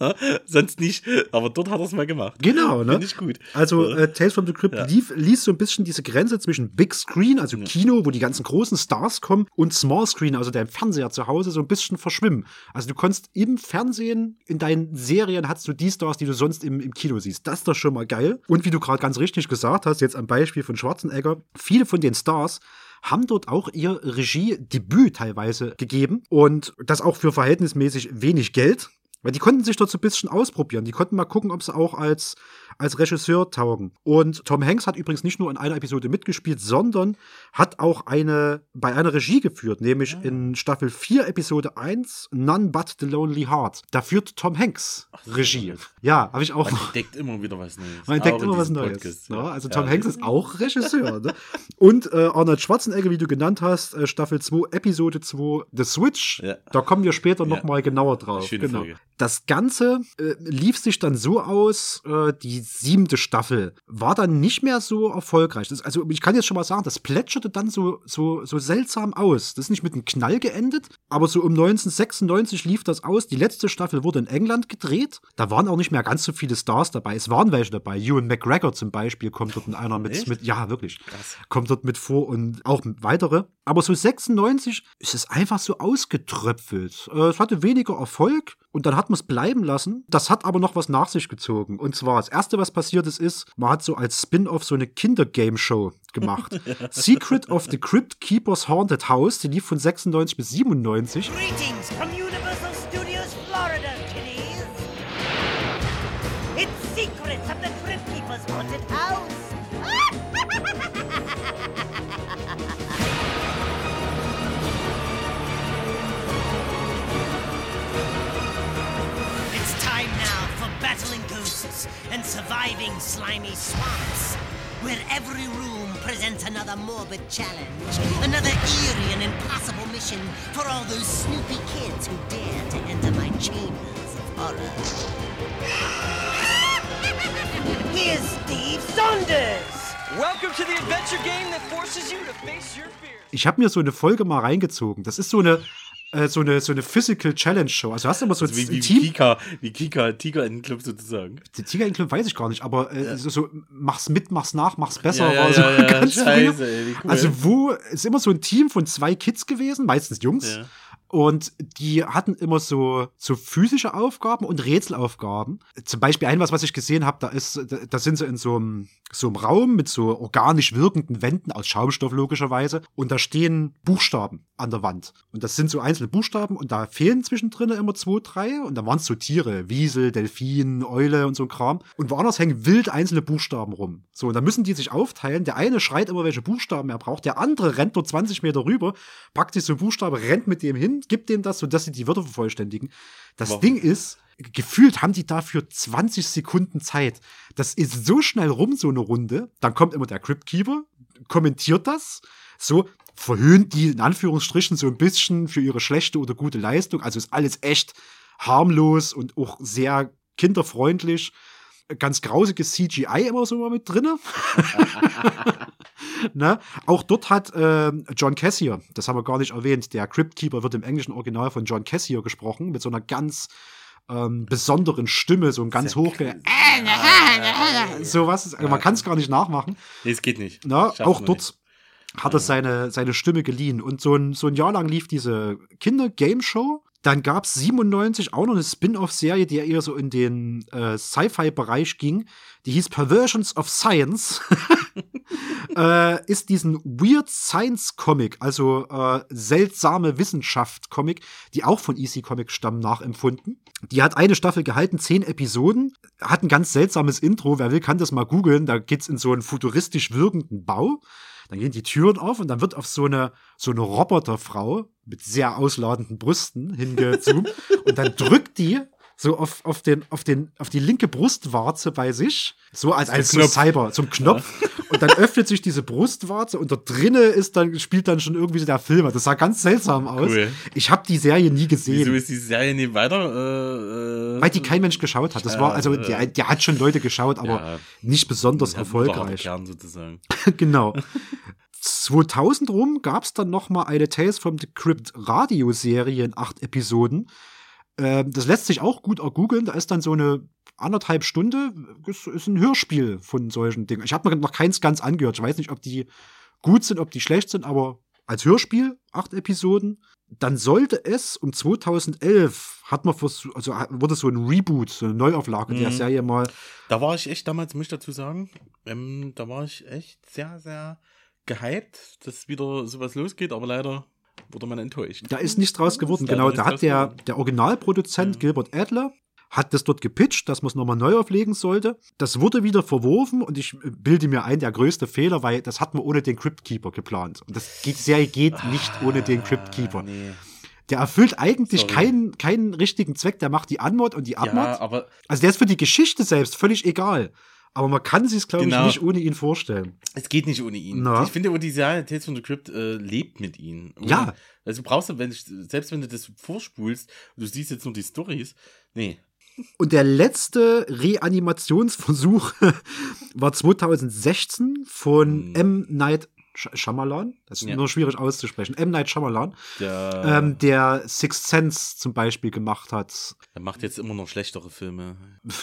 Speaker 3: Ja, Sonst nicht. Aber dort hat er es mal gemacht.
Speaker 2: genau, ne?
Speaker 3: Finde ich gut.
Speaker 2: Also äh, Tales from the Crypt
Speaker 3: Ja.
Speaker 2: lief, ließ so ein bisschen diese Grenze zwischen Big Screen, also Kino, wo die ganzen großen Stars kommen, und Small Screen, also dein Fernseher zu Hause, so ein bisschen verschwimmen. Also du konntest im Fernsehen, in deinen Serien hast du die Stars, die du sonst im, im Kino siehst. Das ist doch schon mal geil. Und wie du gerade ganz richtig gesagt hast, jetzt am Beispiel von Schwarzenegger, viele von den Stars haben dort auch ihr Regiedebüt teilweise gegeben und das auch für verhältnismäßig wenig Geld. Weil die konnten sich dort so ein bisschen ausprobieren. Die konnten mal gucken, ob sie auch als, als Regisseur taugen. Und Tom Hanks hat übrigens nicht nur in einer Episode mitgespielt, sondern hat auch eine, bei einer Regie geführt, nämlich in Staffel 4, Episode 1, None But the Lonely Heart. Da führt Tom Hanks Regie. Ja, habe ich auch.
Speaker 3: Man entdeckt immer wieder was Neues.
Speaker 2: Man entdeckt
Speaker 3: Auch in
Speaker 2: immer was Neues.
Speaker 3: Podcast,
Speaker 2: ne?
Speaker 3: ja.
Speaker 2: Also Tom
Speaker 3: Ja,
Speaker 2: Hanks ist auch Regisseur. ne? Und äh, Arnold Schwarzenegger, wie du genannt hast, äh, Staffel 2, Episode 2, The Switch.
Speaker 3: Ja.
Speaker 2: Da kommen wir später
Speaker 3: Ja.
Speaker 2: mal genauer drauf.
Speaker 3: Schöne
Speaker 2: genau.
Speaker 3: Folge.
Speaker 2: Das Ganze äh, lief sich dann so aus, äh, die siebte Staffel war dann nicht mehr so erfolgreich. Das, also ich kann jetzt schon mal sagen, das plätscherte dann so, so, so seltsam aus. Das ist nicht mit einem Knall geendet, aber so um 1996 lief das aus. Die letzte Staffel wurde in England gedreht. Da waren auch nicht mehr ganz so viele Stars dabei. Es waren welche dabei. Ewan McGregor zum Beispiel kommt dort in einer mit,
Speaker 3: Echt?
Speaker 2: mit ja wirklich,
Speaker 3: Krass.
Speaker 2: kommt dort mit vor und auch weitere. Aber so 96 ist es einfach so ausgetröpfelt. Äh, es hatte weniger Erfolg und dann hat man es bleiben lassen. Das hat aber noch was nach sich gezogen. Und zwar, das erste, was passiert ist, ist, man hat so als Spin-off so eine Kinder-Game-Show gemacht. Secret of the Crypt Keeper's Haunted House, die lief von 96 bis 97.
Speaker 4: Greetings and surviving slimy swamps. Where every room presents another morbid challenge, another eerie and impossible mission for all those snoopy kids who dare to enter my chambers of horror. Here's Steve Saunders!
Speaker 5: Welcome to the adventure game that forces you to face your fears.
Speaker 2: Ich habe mir so eine Folge mal reingezogen. Das ist so eine, äh, so eine, so eine Physical Challenge Show. Also hast du immer so
Speaker 3: Also wie,
Speaker 2: ein
Speaker 3: wie, wie
Speaker 2: Team.
Speaker 3: Kika, wie Kika, Tiger in den Club sozusagen.
Speaker 2: Die Tiger Club weiß ich gar nicht, aber äh, so, so mach's mit, mach's nach, mach's besser.
Speaker 3: Ja, ja,
Speaker 2: war so
Speaker 3: ja, ja, scheiße, ey, wie cool.
Speaker 2: Also wo ist immer so ein Team von zwei Kids gewesen, meistens Jungs.
Speaker 3: Ja.
Speaker 2: Und die hatten immer so, so physische Aufgaben und Rätselaufgaben. Zum Beispiel ein was, was ich gesehen habe, da ist, da, da sind sie in so einem, so einem Raum mit so organisch wirkenden Wänden aus Schaumstoff logischerweise. Und da stehen Buchstaben an der Wand. Und das sind so einzelne Buchstaben und da fehlen zwischendrin immer zwei, drei. Und da waren es so Tiere, Wiesel, Delfin, Eule und so ein Kram. Und woanders hängen wild einzelne Buchstaben rum. So, und da müssen die sich aufteilen. Der eine schreit immer, welche Buchstaben er braucht. Der andere rennt nur 20 Meter rüber, packt sich so einen Buchstabe, rennt mit dem hin hin, gibt denen das, sodass sie die Wörter vervollständigen. Das
Speaker 3: Warum?
Speaker 2: Ding ist, gefühlt haben die dafür 20 Sekunden Zeit. Das ist so schnell rum, so eine Runde. Dann kommt immer der Crypt Keeper, kommentiert das, so verhöhnt die in Anführungsstrichen so ein bisschen für ihre schlechte oder gute Leistung. Also ist alles echt harmlos und auch sehr kinderfreundlich. Ganz grausiges CGI immer so mal mit drinne. ne? Auch dort hat äh, John Cassier, das haben wir gar nicht erwähnt, der Crypt Keeper wird im englischen Original von John Cassier gesprochen, mit so einer ganz ähm, besonderen Stimme, so ein ganz hoch. Sowas. Also man kann es gar nicht nachmachen.
Speaker 3: Nee, es geht nicht.
Speaker 2: Na,
Speaker 3: Schaffen
Speaker 2: auch dort
Speaker 3: nicht.
Speaker 2: hat er seine, seine Stimme geliehen. Und so ein, so ein Jahr lang lief diese Kinder-Game-Show. Dann gab es 97 auch noch eine Spin-off-Serie, die ja eher so in den äh, Sci-Fi-Bereich ging. Die hieß Perversions of Science. äh, ist diesen Weird Science Comic, also äh, seltsame Wissenschaft Comic, die auch von EC Comic stammen, nachempfunden. Die hat eine Staffel gehalten, zehn Episoden, hat ein ganz seltsames Intro. Wer will, kann das mal googeln. Da geht's in so einen futuristisch wirkenden Bau. Dann gehen die Türen auf und dann wird auf so eine, so eine Roboterfrau mit sehr ausladenden Brüsten hingezoomt. Und dann drückt die so auf, auf, den, auf, den, auf die linke Brustwarze bei sich, so als, als so. Cyber, zum Knopf. Und dann öffnet sich diese Brustwarze und da drinne ist dann, spielt dann schon irgendwie so der Filmer. Das sah ganz seltsam aus.
Speaker 3: Cool.
Speaker 2: Ich habe die Serie nie
Speaker 3: Wieso
Speaker 2: gesehen.
Speaker 3: ist die Serie nicht weiter? Äh, äh,
Speaker 2: Weil die kein Mensch geschaut hat. Das war, also, der, der hat schon Leute geschaut, aber
Speaker 3: Ja.
Speaker 2: nicht besonders
Speaker 3: hat
Speaker 2: erfolgreich.
Speaker 3: Kern sozusagen.
Speaker 2: genau. 2000 rum gab es dann noch mal eine Tales from the Crypt Radioserie in acht Episoden. Ähm, das lässt sich auch gut ergoogeln. Da ist dann so eine anderthalb Stunde, ist, ist ein Hörspiel von solchen Dingen. Ich habe mir noch keins ganz angehört. Ich weiß nicht, ob die gut sind, ob die schlecht sind, aber als Hörspiel, acht Episoden. Dann sollte es um 2011 hat man vers- also wurde so ein Reboot, so eine Neuauflage der
Speaker 3: Mhm.
Speaker 2: Serie mal
Speaker 3: Da war ich echt damals, muss ich dazu sagen, ähm, da war ich echt sehr, sehr gehypt, dass wieder sowas losgeht, aber leider wurde man enttäuscht.
Speaker 2: Da ist nichts draus geworden. Genau, da hat der,
Speaker 3: geworden.
Speaker 2: der Originalproduzent Gilbert Adler hat das dort gepitcht, dass man es nochmal neu auflegen sollte. Das wurde wieder verworfen und ich bilde mir ein, der größte Fehler, weil das hat man ohne den Crypt Keeper geplant. Und das geht, die Serie geht nicht ohne den Crypt Keeper.
Speaker 3: Ah, Nee.
Speaker 2: Der erfüllt eigentlich
Speaker 3: Sorry.
Speaker 2: keinen, keinen richtigen Zweck. Der macht die Anmod und die Abmod.
Speaker 3: Ja, aber
Speaker 2: also der ist für die Geschichte selbst völlig egal. Aber man kann sich glaube
Speaker 3: Genau.
Speaker 2: ich, nicht ohne ihn vorstellen.
Speaker 3: es geht nicht ohne ihn.
Speaker 2: Na.
Speaker 3: Ich finde, die Serie Tales from the Crypt äh, lebt mit ihm.
Speaker 2: Ja.
Speaker 3: Also brauchst du, wenn ich, selbst wenn du das vorspulst und du siehst jetzt nur die Stories, nee.
Speaker 2: Und der letzte Reanimationsversuch war 2016 von
Speaker 3: Hm.
Speaker 2: M. Night Sh Shyamalan. Das ist
Speaker 3: Ja.
Speaker 2: nur schwierig auszusprechen. M. Night Shyamalan,
Speaker 3: Der,
Speaker 2: ähm, der Sixth Sense zum Beispiel gemacht hat.
Speaker 3: der macht jetzt immer noch schlechtere Filme.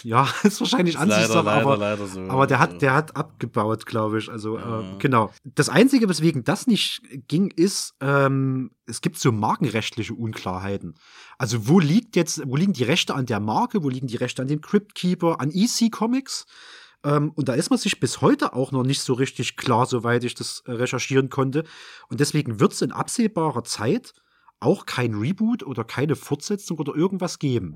Speaker 2: Ja, ist wahrscheinlich Ansichtssache,
Speaker 3: leider,
Speaker 2: aber,
Speaker 3: leider so.
Speaker 2: aber der hat, der hat abgebaut, glaube ich. Also
Speaker 3: Ja.
Speaker 2: äh, genau. Das Einzige, weswegen das nicht ging, ist, ähm, es gibt so markenrechtliche Unklarheiten. Also wo liegt jetzt, wo liegen die Rechte an der Marke, wo liegen die Rechte an dem Crypt Keeper, an EC Comics? Ähm, und da ist man sich bis heute auch noch nicht so richtig klar, soweit ich das äh, recherchieren konnte. Und deswegen wird es in absehbarer Zeit auch kein Reboot oder keine Fortsetzung oder irgendwas geben.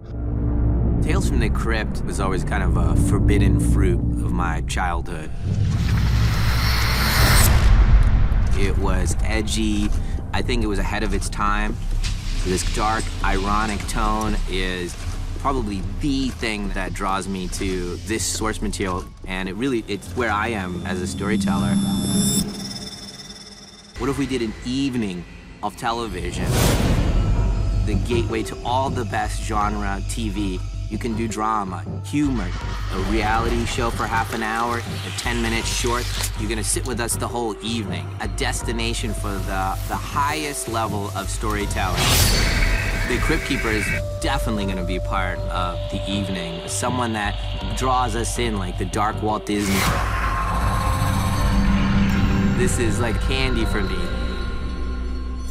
Speaker 6: Tales from the Crypt was always kind of a forbidden fruit of my childhood. It was edgy. I think it was ahead of its time. This dark, ironic tone is probably the thing that draws me to this source material, and it really it's where I am as a storyteller. What if we did an evening of television the gateway to all the best genre TV. You can do drama, humor, a reality show for half an hour, a 10 minute short. You're gonna sit with us the whole evening. A destination for the, the highest level of storytelling. The Crypt Keeper is definitely gonna be part of the evening. Someone that draws us in like the dark Walt Disney. This is like candy for me.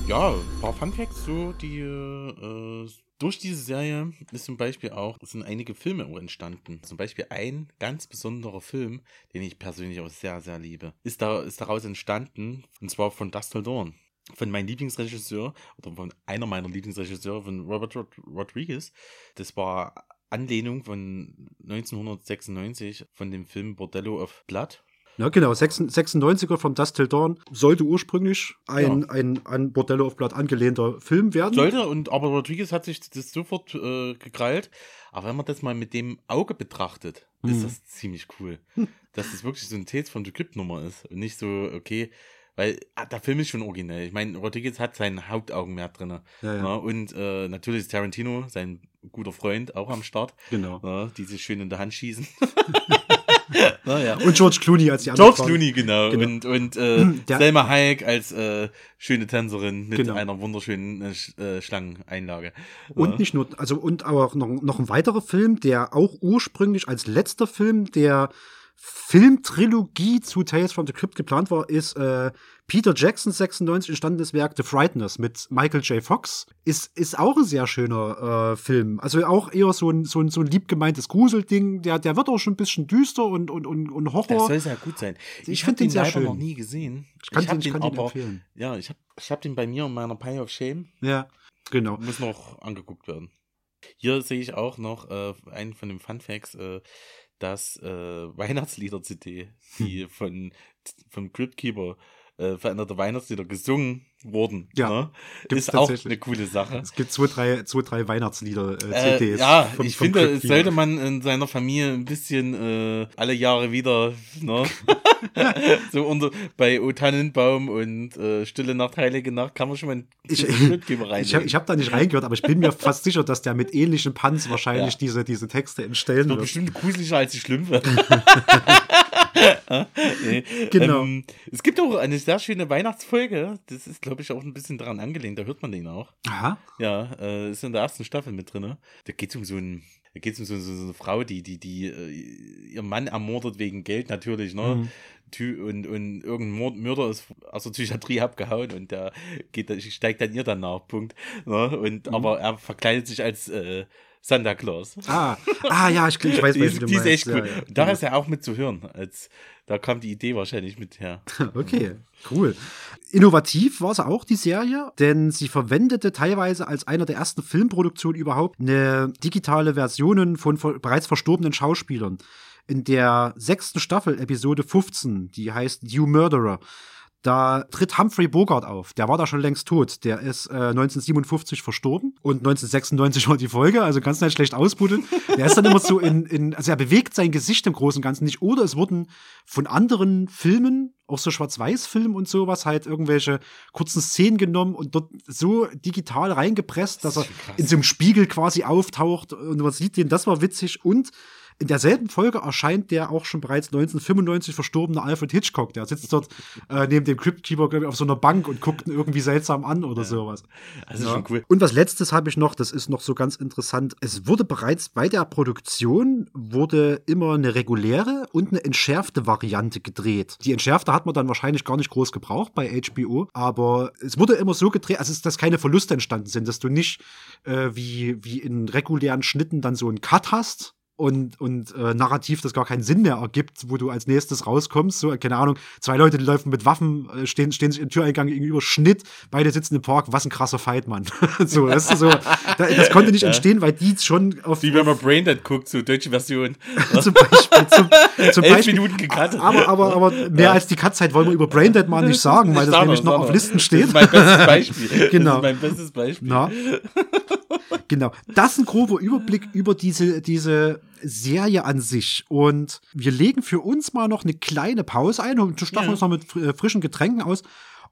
Speaker 3: Ja, ein paar Funfacts so, die äh, durch diese Serie ist zum Beispiel auch, sind einige Filme entstanden. Zum Beispiel ein ganz besonderer Film, den ich persönlich auch sehr, sehr liebe, ist, da, ist daraus entstanden, und zwar von Dustin Dorn. Von meinem Lieblingsregisseur, oder von einer meiner Lieblingsregisseure, von Robert Rod Rodriguez. Das war Anlehnung von 1996 von dem Film Bordello of Blood.
Speaker 2: Ja, genau, 96er von Dust Till Dawn sollte ursprünglich ein, ja. ein an Bordello auf Blatt angelehnter Film werden.
Speaker 3: Sollte, und aber Rodriguez hat sich das sofort äh, gekrallt. Aber wenn man das mal mit dem Auge betrachtet, hm. ist das ziemlich cool. Dass das wirklich so ein Tales von Crypt-Nummer ist. Und nicht so, okay, weil ah, der Film ist schon originell. Ich meine, Rodriguez hat sein Hauptaugenmerk drin. Ja, ja. Ne? Und äh, natürlich ist Tarantino, sein guter Freund, auch am Start.
Speaker 2: Genau.
Speaker 3: Ne? Die sich schön in der Hand schießen.
Speaker 2: naja. Und George Clooney als die
Speaker 3: andere George Clooney, genau. genau. Und, und äh, Selma Hayek als äh, schöne Tänzerin mit genau. einer wunderschönen äh, äh Schlangeneinlage.
Speaker 2: Und ja. nicht nur, also und auch noch, noch ein weiterer Film, der auch ursprünglich als letzter Film der Filmtrilogie zu Tales from the Crypt geplant war, ist äh, Peter Jackson 96 entstandenes Werk The Frighteners mit Michael J. Fox. Ist, ist auch ein sehr schöner äh, Film. Also auch eher so ein, so ein, so ein lieb gemeintes Gruselding. Der, der wird auch schon ein bisschen düster und, und, und, und Horror.
Speaker 3: Das soll sehr gut sein. Ich, ich finde den sehr schön. noch nie gesehen.
Speaker 2: Ich kann, ich den, ich kann den, aber, empfehlen.
Speaker 3: Ja, ich habe ich hab den bei mir in meiner Pile of Shame.
Speaker 2: Ja, genau.
Speaker 3: Muss noch angeguckt werden. Hier sehe ich auch noch äh, einen von den Fun Facts. Äh, dass äh, Weihnachtslieder-CD, die hm. von vom Cryptkeeper äh, veränderte Weihnachtslieder gesungen wurden. Ja, ne? ist auch eine coole Sache.
Speaker 2: Es gibt zwei, drei, zwei, drei Weihnachtslieder-CDs.
Speaker 3: Äh, ja, vom, ich vom finde, es sollte man in seiner Familie ein bisschen äh, alle Jahre wieder, ne? so unter, bei O Tannenbaum und äh, Stille Nacht, Heilige Nacht kann man schon mal einen
Speaker 2: ich, Ich habe hab da nicht reingehört, aber ich bin mir fast sicher, dass der mit ähnlichen Punts wahrscheinlich ja. diese, diese Texte entstellen
Speaker 3: wird. bestimmt gruseliger als die Schlümpfe. nee. Genau. Ähm, es gibt auch eine sehr schöne Weihnachtsfolge. Das ist, glaube ich, auch ein bisschen daran angelehnt. Da hört man den auch.
Speaker 2: Aha.
Speaker 3: Ja, äh, ist in der ersten Staffel mit drin. Da geht es um so ein da geht es um so, so, so, eine Frau, die, die, die äh, ihren Mann ermordet wegen Geld natürlich, ne? Mhm und, und irgendein Mörder ist aus der Psychiatrie abgehauen und der geht, steigt dann ihr dann nach, Punkt. Ne? Und, mhm. Aber er verkleidet sich als äh, Santa Claus.
Speaker 2: Ah, ah ja, ich, ich weiß,
Speaker 3: was die, du die ist echt cool. Ja, ja. Da ist er auch mit zu hören. Als, da kam die Idee wahrscheinlich mit her.
Speaker 2: okay, cool. Innovativ war es auch, die Serie, denn sie verwendete teilweise als einer der ersten Filmproduktionen überhaupt eine digitale Versionen von bereits verstorbenen Schauspielern in der sechsten Staffel, Episode 15, die heißt You Murderer, da tritt Humphrey Bogart auf. Der war da schon längst tot. Der ist äh, 1957 verstorben und 1996 war die Folge, also kannst du nicht schlecht ausbuddeln. Der ist dann immer so in, in, also er bewegt sein Gesicht im Großen und Ganzen nicht. Oder es wurden von anderen Filmen, auch so Schwarz-Weiß-Filmen und sowas, halt irgendwelche kurzen Szenen genommen und dort so digital reingepresst, dass er in so einem Spiegel quasi auftaucht und man sieht den. Das war witzig und in derselben Folge erscheint der auch schon bereits 1995 verstorbene Alfred Hitchcock. Der sitzt dort äh, neben dem Cryptkeeper ich, auf so einer Bank und guckt ihn irgendwie seltsam an oder ja. sowas.
Speaker 3: Ist ja. schon cool.
Speaker 2: Und was letztes habe ich noch, das ist noch so ganz interessant. Es wurde bereits bei der Produktion wurde immer eine reguläre und eine entschärfte Variante gedreht. Die entschärfte hat man dann wahrscheinlich gar nicht groß gebraucht bei HBO, aber es wurde immer so gedreht, also dass keine Verluste entstanden sind, dass du nicht äh, wie, wie in regulären Schnitten dann so einen Cut hast, und, und äh, narrativ das gar keinen Sinn mehr ergibt, wo du als nächstes rauskommst. So, keine Ahnung, zwei Leute, die laufen mit Waffen, äh, stehen, stehen sich im Türeingang gegenüber, Schnitt, beide sitzen im Park, was ein krasser Fight, Mann. so, das ist so, das konnte nicht entstehen, weil die schon auf.
Speaker 3: Wie wenn man Braindead guckt, so deutsche Version.
Speaker 2: zum Beispiel, zum, zum
Speaker 3: Elf Beispiel, Minuten gecuttet.
Speaker 2: Aber, aber, aber mehr ja. als die Cutzeit wollen wir über Braindead mal nicht sagen, weil das nämlich noch auf Listen steht.
Speaker 3: Das ist mein bestes Beispiel.
Speaker 2: genau.
Speaker 3: Das mein bestes Beispiel.
Speaker 2: Na? genau. Das ist ein grober Überblick über diese, diese Serie an sich. Und wir legen für uns mal noch eine kleine Pause ein und statten ja. uns noch mit äh, frischen Getränken aus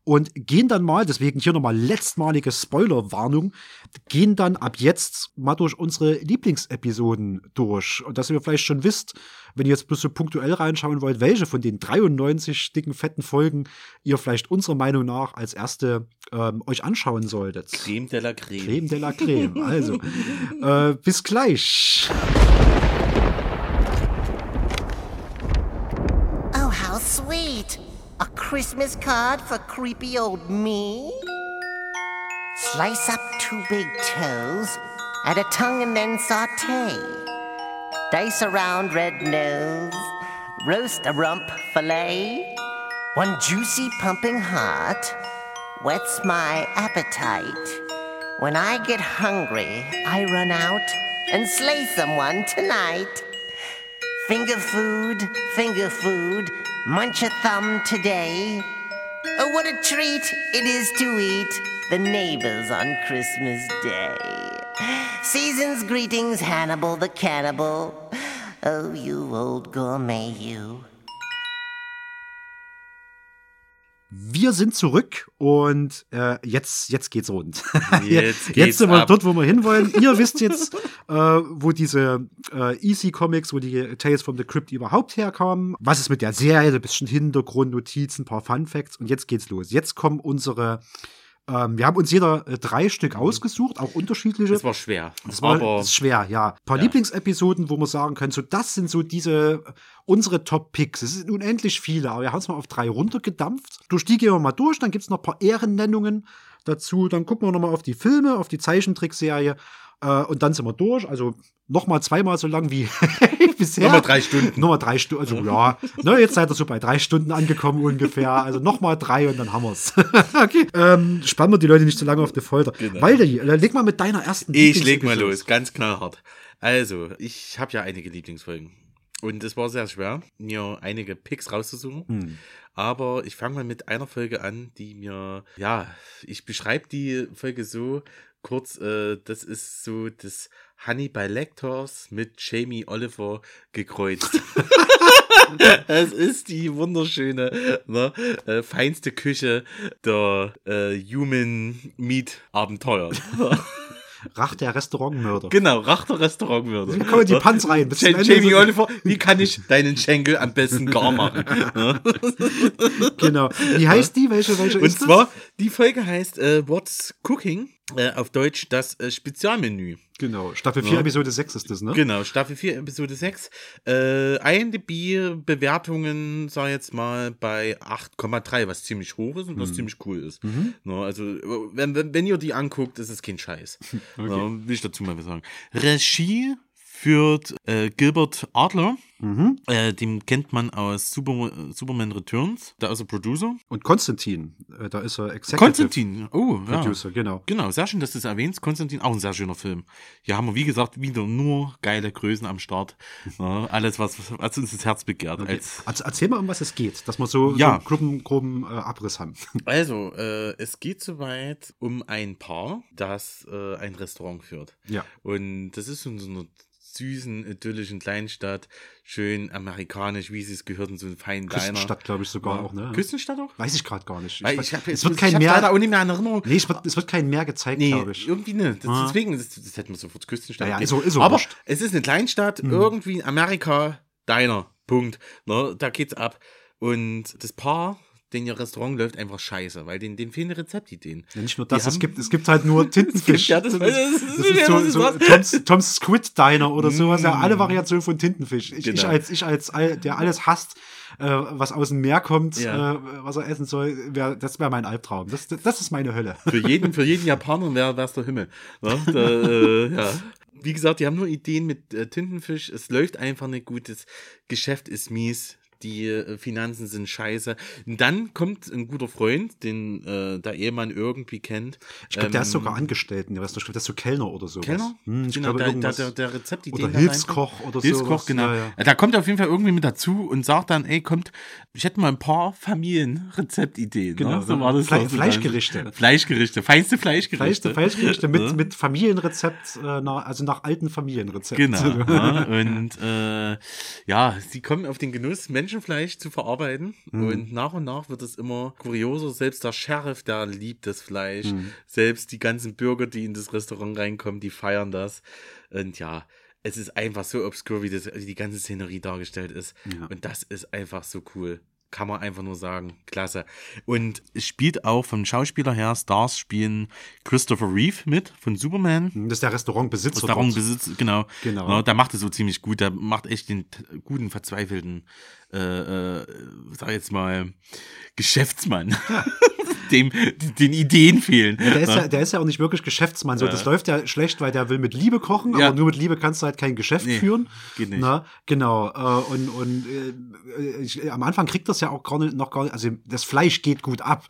Speaker 2: und gehen dann mal, deswegen hier nochmal letztmalige Spoilerwarnung, gehen dann ab jetzt mal durch unsere Lieblingsepisoden durch. Und dass ihr vielleicht schon wisst, wenn ihr jetzt bloß so punktuell reinschauen wollt, welche von den 93 dicken, fetten Folgen ihr vielleicht unserer Meinung nach als erste ähm, euch anschauen solltet.
Speaker 3: Creme de la Creme.
Speaker 2: Creme de la Creme. Also, äh, bis gleich.
Speaker 7: Oh, how sweet. A Christmas card for creepy old me? Slice up two big toes, add a tongue and then saute. Dice around red nose, roast a rump fillet. One juicy pumping heart whets my appetite. When I get hungry, I run out and slay someone tonight. Finger food, finger food, munch a thumb today. Oh, what a treat it is to eat the neighbors on Christmas Day. Season's greetings, Hannibal the cannibal. Oh, you old gourmet, you.
Speaker 2: Wir sind zurück und äh, jetzt, jetzt geht's rund.
Speaker 3: Jetzt
Speaker 2: jetzt
Speaker 3: geht's
Speaker 2: sind wir
Speaker 3: ab.
Speaker 2: dort, wo wir hinwollen. Ihr wisst jetzt, äh, wo diese äh, Easy Comics, wo die Tales from the Crypt überhaupt herkamen. Was ist mit der Serie? Ein bisschen Hintergrund, Notizen, ein paar Fun Facts und jetzt geht's los. Jetzt kommen unsere. Ähm, wir haben uns jeder äh, drei Stück ausgesucht, auch unterschiedliche.
Speaker 3: Das war schwer.
Speaker 2: Das war
Speaker 3: aber
Speaker 2: das ist schwer, ja. Ein paar
Speaker 3: Ja.
Speaker 2: Lieblingsepisoden, wo man sagen können, so das sind so diese äh, unsere Top-Picks. Es sind unendlich viele, aber wir haben es mal auf drei runtergedampft. Durch die gehen wir mal durch, dann gibt's noch ein paar Ehrennennungen dazu. Dann gucken wir noch mal auf die Filme, auf die Zeichentrickserie äh, und dann sind wir durch. Also noch mal zweimal so lang wie bisher.
Speaker 3: Nochmal drei Stunden.
Speaker 2: Nochmal drei Stunden, also ja. Ne, jetzt seid ihr so bei drei Stunden angekommen ungefähr. Also nochmal drei und dann haben wir's. okay. Ähm, spannen wir die Leute nicht zu lange auf die Folter.
Speaker 3: Genau.
Speaker 2: Walter, äh, leg mal mit deiner ersten
Speaker 3: Ich leg mal los, ganz knallhart. Also, ich habe ja einige Lieblingsfolgen. Und es war sehr schwer, mir einige Picks rauszusuchen.
Speaker 2: Hm.
Speaker 3: Aber ich fange mal mit einer Folge an, die mir, ja, ich beschreibe die Folge so kurz, äh, das ist so das Hannibal Lectors mit Jamie Oliver gekreuzt. es ist die wunderschöne, ne, äh, feinste Küche der äh, Human Meat Abenteuer.
Speaker 2: Rach der Restaurantmörder.
Speaker 3: Genau, Rachter Restaurantwürde.
Speaker 2: Wie kommen die Panz rein?
Speaker 3: Ja, Jamie Oliver, wie kann ich deinen Schenkel am besten gar machen?
Speaker 2: Genau. Wie heißt die? Welche, welche
Speaker 3: Und
Speaker 2: ist das?
Speaker 3: zwar, die Folge heißt äh, What's Cooking? Äh, auf Deutsch das äh, Spezialmenü.
Speaker 2: Genau. Staffel 4,
Speaker 3: Ja.
Speaker 2: Episode 6 ist das, ne?
Speaker 3: Genau, Staffel 4, Episode 6. Äh, IMDb-Bewertungen, sag jetzt mal, bei 8,3, was ziemlich hoch ist und was ziemlich cool ist. Ne, also, wenn, wenn, wenn ihr die anguckt, ist es kein Scheiß. Ne, will ich dazu mal was sagen. Regie führt äh, Gilbert Adler. Äh, den kennt man aus Super, Superman Returns. Da ist er Producer.
Speaker 2: Und Konstantin, äh, da ist er Executive
Speaker 3: Konstantin, oh, ja.
Speaker 2: Producer, genau.
Speaker 3: Genau, sehr schön, dass du es erwähnst. Konstantin, auch ein sehr schöner Film. Hier haben wir, wie gesagt, wieder nur geile Größen am Start. Ja, alles, was, was uns das Herz begehrt. Als,
Speaker 2: Also, erzähl mal, um was es geht, dass wir so,
Speaker 3: Ja.
Speaker 2: so einen groben, groben äh, Abriss haben.
Speaker 3: also, äh, es geht soweit um ein Paar, das äh, ein Restaurant führt.
Speaker 2: Ja.
Speaker 3: Und das ist in so einer süßen, idyllischen Kleinstadt, schön amerikanisch, wie sie es gehört, in so einem feinen.
Speaker 2: Küstenstadt, glaube ich, sogar auch, ne?
Speaker 3: Küstenstadt auch?
Speaker 2: Weiß ich gerade gar nicht. Weiß-
Speaker 3: ich hab,
Speaker 2: es wird kein
Speaker 3: ich
Speaker 2: mehr.
Speaker 3: auch nicht mehr in Erinnerung.
Speaker 2: Nee, es wird, es wird kein mehr gezeigt,
Speaker 3: Nee,
Speaker 2: glaube ich.
Speaker 3: irgendwie nicht. Das,
Speaker 2: Ah.
Speaker 3: Deswegen, das, das hätten wir sofort Küstenstadt.
Speaker 2: Ja, ja, so- ist so
Speaker 3: Aber
Speaker 2: wurscht.
Speaker 3: Es ist eine Kleinstadt, irgendwie in Amerika, deiner. Punkt. Ne, da geht's ab. Und das Paar, den ihr Restaurant läuft, einfach scheiße, weil denen, denen fehlen Rezeptideen.
Speaker 2: Ja, nicht nur das, es gibt, es gibt halt nur Tintenfisch.
Speaker 3: Ja, das-
Speaker 2: das,
Speaker 3: das-
Speaker 2: das, ist so, so
Speaker 3: was.
Speaker 2: Tom's, Tom's Squid Diner oder sowas. Ja,
Speaker 3: Mm.
Speaker 2: alle Variationen von Tintenfisch. Ich, ich
Speaker 3: Genau.
Speaker 2: als, ich als, der alles hasst, äh, was aus dem Meer kommt,
Speaker 3: Ja.
Speaker 2: äh, was er essen soll, wär, das wäre mein Albtraum. Das, das, das ist meine Hölle.
Speaker 3: Für jeden, für jeden Japaner wäre es der Himmel. Ne? Da, äh, ja. Wie gesagt, die haben nur Ideen mit äh, Tintenfisch. Es läuft einfach nicht gut. Das Geschäft ist mies. Die äh, Finanzen sind scheiße. Und dann kommt ein guter Freund, den äh, der Ehemann irgendwie kennt.
Speaker 2: Ich glaube, der ist
Speaker 3: Ähm,
Speaker 2: sogar Angestellten. Der ist, der ist so Kellner oder so.
Speaker 3: Kellner?
Speaker 2: Hm, ich
Speaker 3: Genau,
Speaker 2: glaube,
Speaker 3: der, der, der, Rezeptideen
Speaker 2: oder Hilfskoch oder so.
Speaker 3: Hilfskoch, genau.
Speaker 2: Ja, ja.
Speaker 3: Da kommt er auf jeden Fall irgendwie mit dazu und sagt dann, ey, kommt, ich hätte mal ein paar Familienrezeptideen.
Speaker 2: Genau,
Speaker 3: ne? so war das
Speaker 2: Fle- Fleischgerichte.
Speaker 3: Fleischgerichte, feinste Fleischgerichte.
Speaker 2: Fleisch, Fleischgerichte mit,
Speaker 3: Ne?
Speaker 2: mit Familienrezept, äh, nach, also nach alten Familienrezepten.
Speaker 3: Genau. ja, und äh, ja, sie kommen auf den Genuss, Menschenfleisch zu verarbeiten.
Speaker 2: Mhm.
Speaker 3: Und nach und nach wird es immer kurioser. Selbst der Sheriff, der liebt das Fleisch.
Speaker 2: Mhm.
Speaker 3: Selbst die ganzen Bürger, die in das Restaurant reinkommen, die feiern das. Und ja, es ist einfach so obskur, wie, das, wie die ganze Szenerie dargestellt ist.
Speaker 2: Ja.
Speaker 3: Und das ist einfach so cool. Kann man einfach nur sagen. Klasse. Und es spielt auch vom Schauspieler her, Stars spielen Christopher Reeve mit von Superman.
Speaker 2: Das ist der Restaurantbesitzer.
Speaker 3: Besitzt, genau.
Speaker 2: Genau.
Speaker 3: Ja, der macht es so ziemlich gut. Der macht echt den guten, verzweifelten, äh, äh, sag jetzt mal, Geschäftsmann. Dem, den Ideen fehlen.
Speaker 2: Der ist, ja, der ist ja auch nicht wirklich Geschäftsmann. So, das läuft ja schlecht, weil der will mit Liebe kochen,
Speaker 3: Ja.
Speaker 2: aber nur mit Liebe kannst du halt kein Geschäft
Speaker 3: Nee,
Speaker 2: führen.
Speaker 3: geht nicht.
Speaker 2: Na, genau. Äh, und und äh, ich, am Anfang kriegt das ja auch gar nicht, noch gar nicht, also das Fleisch geht gut ab.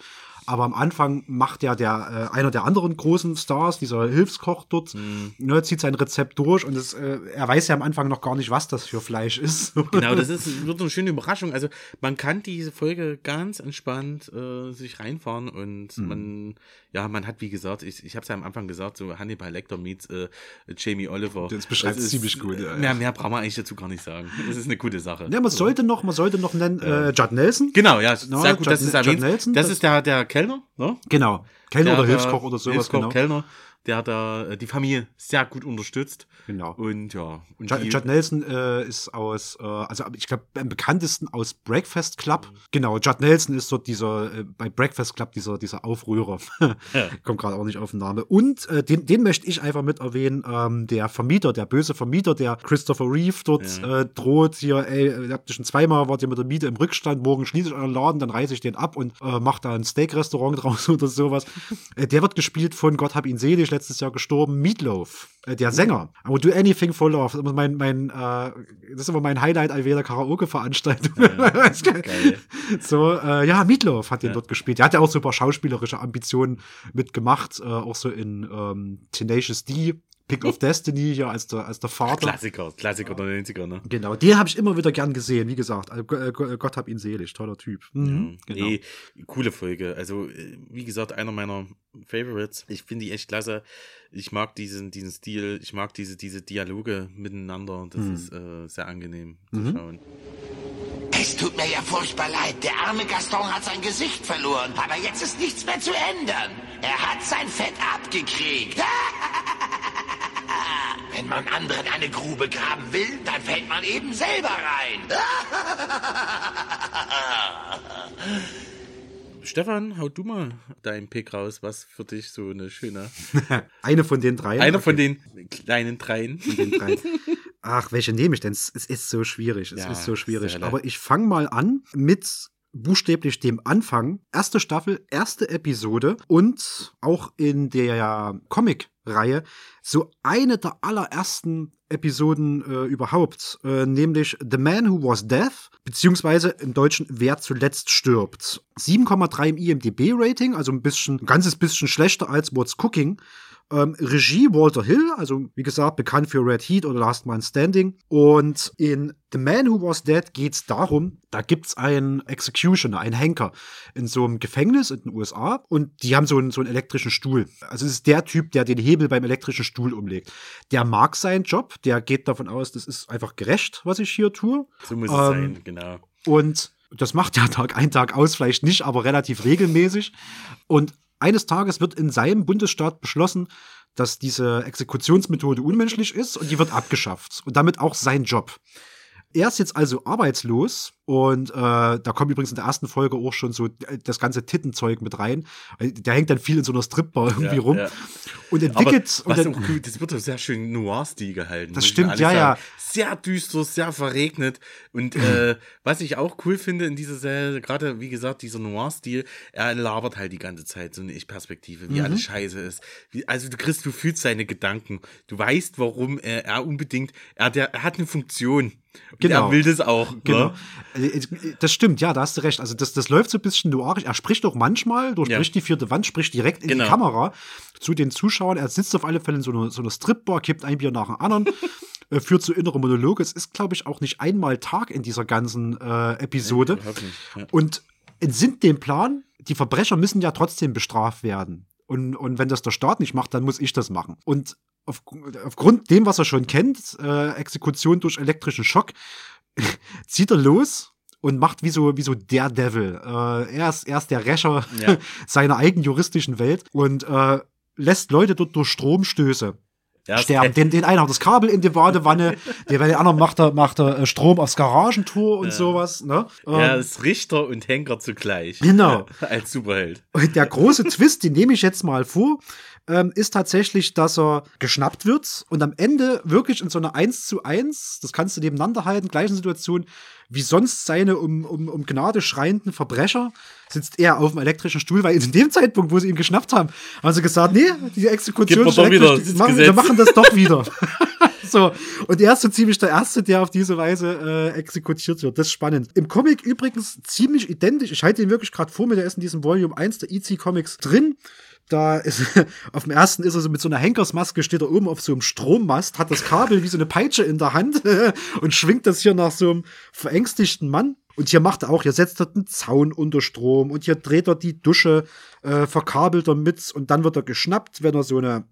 Speaker 2: Aber am Anfang macht ja der, äh, einer der anderen großen Stars, dieser Hilfskoch dort,
Speaker 3: Mhm.
Speaker 2: ne, zieht sein Rezept durch und es, äh, er weiß ja am Anfang noch gar nicht, was das für Fleisch ist.
Speaker 3: Genau, das ist, wird eine schöne Überraschung. Also man kann diese Folge ganz entspannt äh, sich reinfahren und
Speaker 2: Mhm.
Speaker 3: man, ja, man hat, wie gesagt, ich, ich habe es ja am Anfang gesagt, so Hannibal Lecter meets äh, Jamie Oliver.
Speaker 2: Das beschreibt
Speaker 3: ist-
Speaker 2: ziemlich gut, ja, ja.
Speaker 3: Mehr, mehr braucht man eigentlich dazu gar nicht sagen. Das ist eine gute Sache.
Speaker 2: Ja, man sollte noch, man sollte noch nennen, äh, Judd Nelson.
Speaker 3: Genau, ja,
Speaker 2: No,
Speaker 3: sehr gut,
Speaker 2: Judd-
Speaker 3: dass es erwähnt.
Speaker 2: Nelson,
Speaker 3: das
Speaker 2: das-
Speaker 3: ist der, der Kellner, ne?
Speaker 2: Genau. Kellner
Speaker 3: Der-
Speaker 2: oder
Speaker 3: der
Speaker 2: Hilfskoch oder sowas,
Speaker 3: Hilfskoch,
Speaker 2: genau.
Speaker 3: Kellner, der hat da äh, die Familie sehr gut unterstützt.
Speaker 2: Genau.
Speaker 3: Und ja, und
Speaker 2: Judd, Nelson äh, ist aus, äh, also ich glaube, am bekanntesten aus Breakfast Club. Genau, Judd Nelson ist dort dieser, äh, bei Breakfast Club dieser, dieser Aufrührer. Kommt gerade auch nicht auf den Namen. Und äh, den, den möchte ich einfach mit erwähnen, ähm, der Vermieter, der böse Vermieter, der Christopher Reeve dort äh, droht hier, ey, ihr habt schon zweimal, wart ihr mit der Miete im Rückstand, morgen schließe ich euren Laden, dann reiße ich den ab und äh, mach da ein Steak-Restaurant draus oder sowas. der wird gespielt von Gott hab ihn selig, letztes Jahr gestorben, Meatloaf, äh, der Sänger. I would do anything for love. Das ist immer mein, mein, äh, das ist immer mein Highlight all jeder Karaoke-Veranstaltung.
Speaker 3: Geil.
Speaker 2: so, äh, ja, Meatloaf hat den dort gespielt. Der hat ja auch so ein paar schauspielerische Ambitionen mitgemacht, äh, auch so in ähm, Tenacious D, Pick of Destiny, hier als der, als der Vater.
Speaker 3: Klassiker, Klassiker der 90er, ne?
Speaker 2: Genau, den habe ich immer wieder gern gesehen, wie gesagt. Also, äh, G- Gott hab ihn selig, toller Typ. Mhm, genau.
Speaker 3: Nee, coole Folge. Also, äh, wie gesagt, einer meiner Favorites. Ich finde die echt klasse. Ich mag diesen, diesen Stil, ich mag diese, diese Dialoge miteinander. Das
Speaker 2: Mhm.
Speaker 3: ist äh, sehr angenehm zu schauen.
Speaker 1: Es tut mir ja furchtbar leid. Der arme Gaston hat sein Gesicht verloren. Aber jetzt ist nichts mehr zu ändern. Er hat sein Fett abgekriegt. Wenn man anderen eine Grube graben will, dann fällt man eben selber rein.
Speaker 3: Stefan, hau du mal deinen Pick raus, was für dich so eine schöne.
Speaker 2: Eine von den drei.
Speaker 3: Einer von den kleinen dreien.
Speaker 2: den drei. Ach, welche nehme ich denn? Es ist so schwierig. Es
Speaker 3: Ja,
Speaker 2: ist so schwierig. Aber ich fange mal an mit buchstäblich dem Anfang. Erste Staffel, erste Episode und auch in der Comic-Reihe so eine der allerersten Episoden äh, überhaupt, äh, nämlich The Man Who Was Death, beziehungsweise im Deutschen Wer zuletzt stirbt. 7,3 im IMDB-Rating, also ein bisschen, ein ganzes bisschen schlechter als What's Cooking. Ähm, Regie Walter Hill, also wie gesagt, bekannt für Red Heat oder Last Man Standing. Und in The Man Who Was Dead geht es darum, da gibt's einen Executioner, einen Henker in so einem Gefängnis in den USA und die haben so einen, so einen elektrischen Stuhl. Also es ist der Typ, der den Hebel beim elektrischen Stuhl umlegt. Der mag seinen Job, der geht davon aus, das ist einfach gerecht, was ich hier tue.
Speaker 3: So muss es
Speaker 2: Ähm,
Speaker 3: sein, genau.
Speaker 2: Und das macht der Tag ein, Tag aus, vielleicht nicht, aber relativ regelmäßig. Und eines Tages wird in seinem Bundesstaat beschlossen, dass diese Exekutionsmethode unmenschlich ist und die wird abgeschafft. Und damit auch sein Job. Er ist jetzt also arbeitslos und äh, da kommt übrigens in der ersten Folge auch schon so äh, das ganze Tittenzeug mit rein. Der hängt dann viel in so einer Stripbar irgendwie
Speaker 3: Ja,
Speaker 2: rum
Speaker 3: ja.
Speaker 2: und
Speaker 3: Aber
Speaker 2: entwickelt.
Speaker 3: was
Speaker 2: und dann,
Speaker 3: auch gut, das wird doch sehr schön Noir-Stil gehalten.
Speaker 2: Das stimmt, ja, ja.
Speaker 3: sagen. Sehr düster, sehr verregnet. Und äh, was ich auch cool finde in dieser Serie, gerade wie gesagt, dieser Noir-Stil, er labert halt die ganze Zeit so eine Ich-Perspektive, wie
Speaker 2: Mhm.
Speaker 3: alles scheiße ist. Wie, also du kriegst, du fühlst seine Gedanken. Du weißt, warum er, er unbedingt, er, der, er hat eine Funktion.
Speaker 2: Genau.
Speaker 3: er will das auch.
Speaker 2: Genau.
Speaker 3: Ne?
Speaker 2: Das stimmt, ja, da hast du recht. Also das, das läuft so ein bisschen noirig. Er spricht auch manchmal, durchbricht
Speaker 3: Ja.
Speaker 2: die vierte Wand, spricht direkt in
Speaker 3: Genau.
Speaker 2: die Kamera zu den Zuschauern. Er sitzt auf alle Fälle in so einer, so einer Stripbar, kippt ein Bier nach dem anderen, äh, führt so innere Monologe. Es ist, glaube ich, auch nicht einmal Tag in dieser ganzen äh, Episode.
Speaker 3: Nicht, ja.
Speaker 2: Und entsinnt dem Plan, die Verbrecher müssen ja trotzdem bestraft werden. Und, und wenn das der Staat nicht macht, dann muss ich das machen. Und auf, aufgrund dem, was er schon kennt, äh, Exekution durch elektrischen Schock, zieht er los und macht wie so, wie so der Devil. Äh, er, ist, er ist der Rächer
Speaker 3: Ja.
Speaker 2: seiner eigenen juristischen Welt und äh, lässt Leute dort durch Stromstöße
Speaker 3: ist
Speaker 2: sterben. Den, den einen haut das Kabel in die Badewanne, den, den anderen macht er, macht er äh, Strom aufs Garagentor und sowas. Ne?
Speaker 3: Er
Speaker 2: Ähm,
Speaker 3: ist Richter und Henker zugleich.
Speaker 2: Genau.
Speaker 3: Als Superheld.
Speaker 2: und der große Twist, den nehme ich jetzt mal vor, ähm, ist tatsächlich, dass er geschnappt wird und am Ende wirklich in so einer 1 zu 1, das kannst du nebeneinander halten, gleichen Situation, wie sonst seine um, um, um Gnade schreienden Verbrecher, sitzt er auf dem elektrischen Stuhl, weil in dem Zeitpunkt, wo sie ihn geschnappt haben, haben sie gesagt, nee, die Exekution ist
Speaker 3: wieder
Speaker 2: elektrisch,
Speaker 3: das
Speaker 2: machen, wir machen das doch wieder. so. Und er ist so ziemlich der Erste, der auf diese Weise äh, exekutiert wird. Das ist spannend. Im Comic übrigens ziemlich identisch. Ich halte ihn wirklich gerade vor mir, der ist in diesem Volume 1 der EC Comics drin. Da ist, auf dem ersten ist er so mit so einer Henkersmaske, steht er oben auf so einem Strommast, hat das Kabel wie so eine Peitsche in der Hand und schwingt das hier nach so einem verängstigten Mann. Und hier macht er auch, hier setzt er den Zaun unter Strom und hier dreht er die Dusche, äh, verkabelt er mit und dann wird er geschnappt, wenn er so eine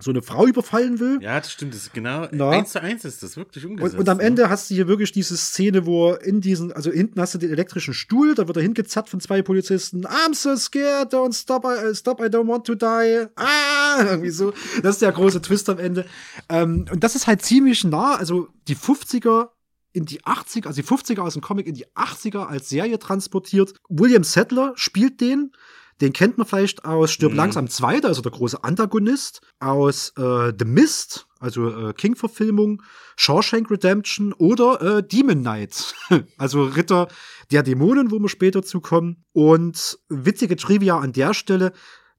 Speaker 2: so eine Frau überfallen will.
Speaker 3: Ja, das stimmt. Das ist genau
Speaker 2: Na.
Speaker 3: eins zu eins ist das wirklich umgesetzt.
Speaker 2: Und, und am
Speaker 3: ne?
Speaker 2: Ende hast du hier wirklich diese Szene, wo in diesen, also hinten hast du den elektrischen Stuhl, da wird er hingezerrt von zwei Polizisten. I'm so scared, don't stop, I, stop, I don't want to die. Ah, irgendwie so. Das ist der große Twist am Ende. Ähm, und das ist halt ziemlich nah, also die 50er in die 80er, also die 50er aus dem Comic in die 80er als Serie transportiert. William Settler spielt den. Den kennt man vielleicht aus Stirb
Speaker 3: Mhm.
Speaker 2: langsam 2, also der große Antagonist, aus äh, The Mist, also äh, King-Verfilmung, Shawshank Redemption oder äh, Demon Knight, also Ritter der Dämonen, wo wir später zukommen. Und witzige Trivia an der Stelle,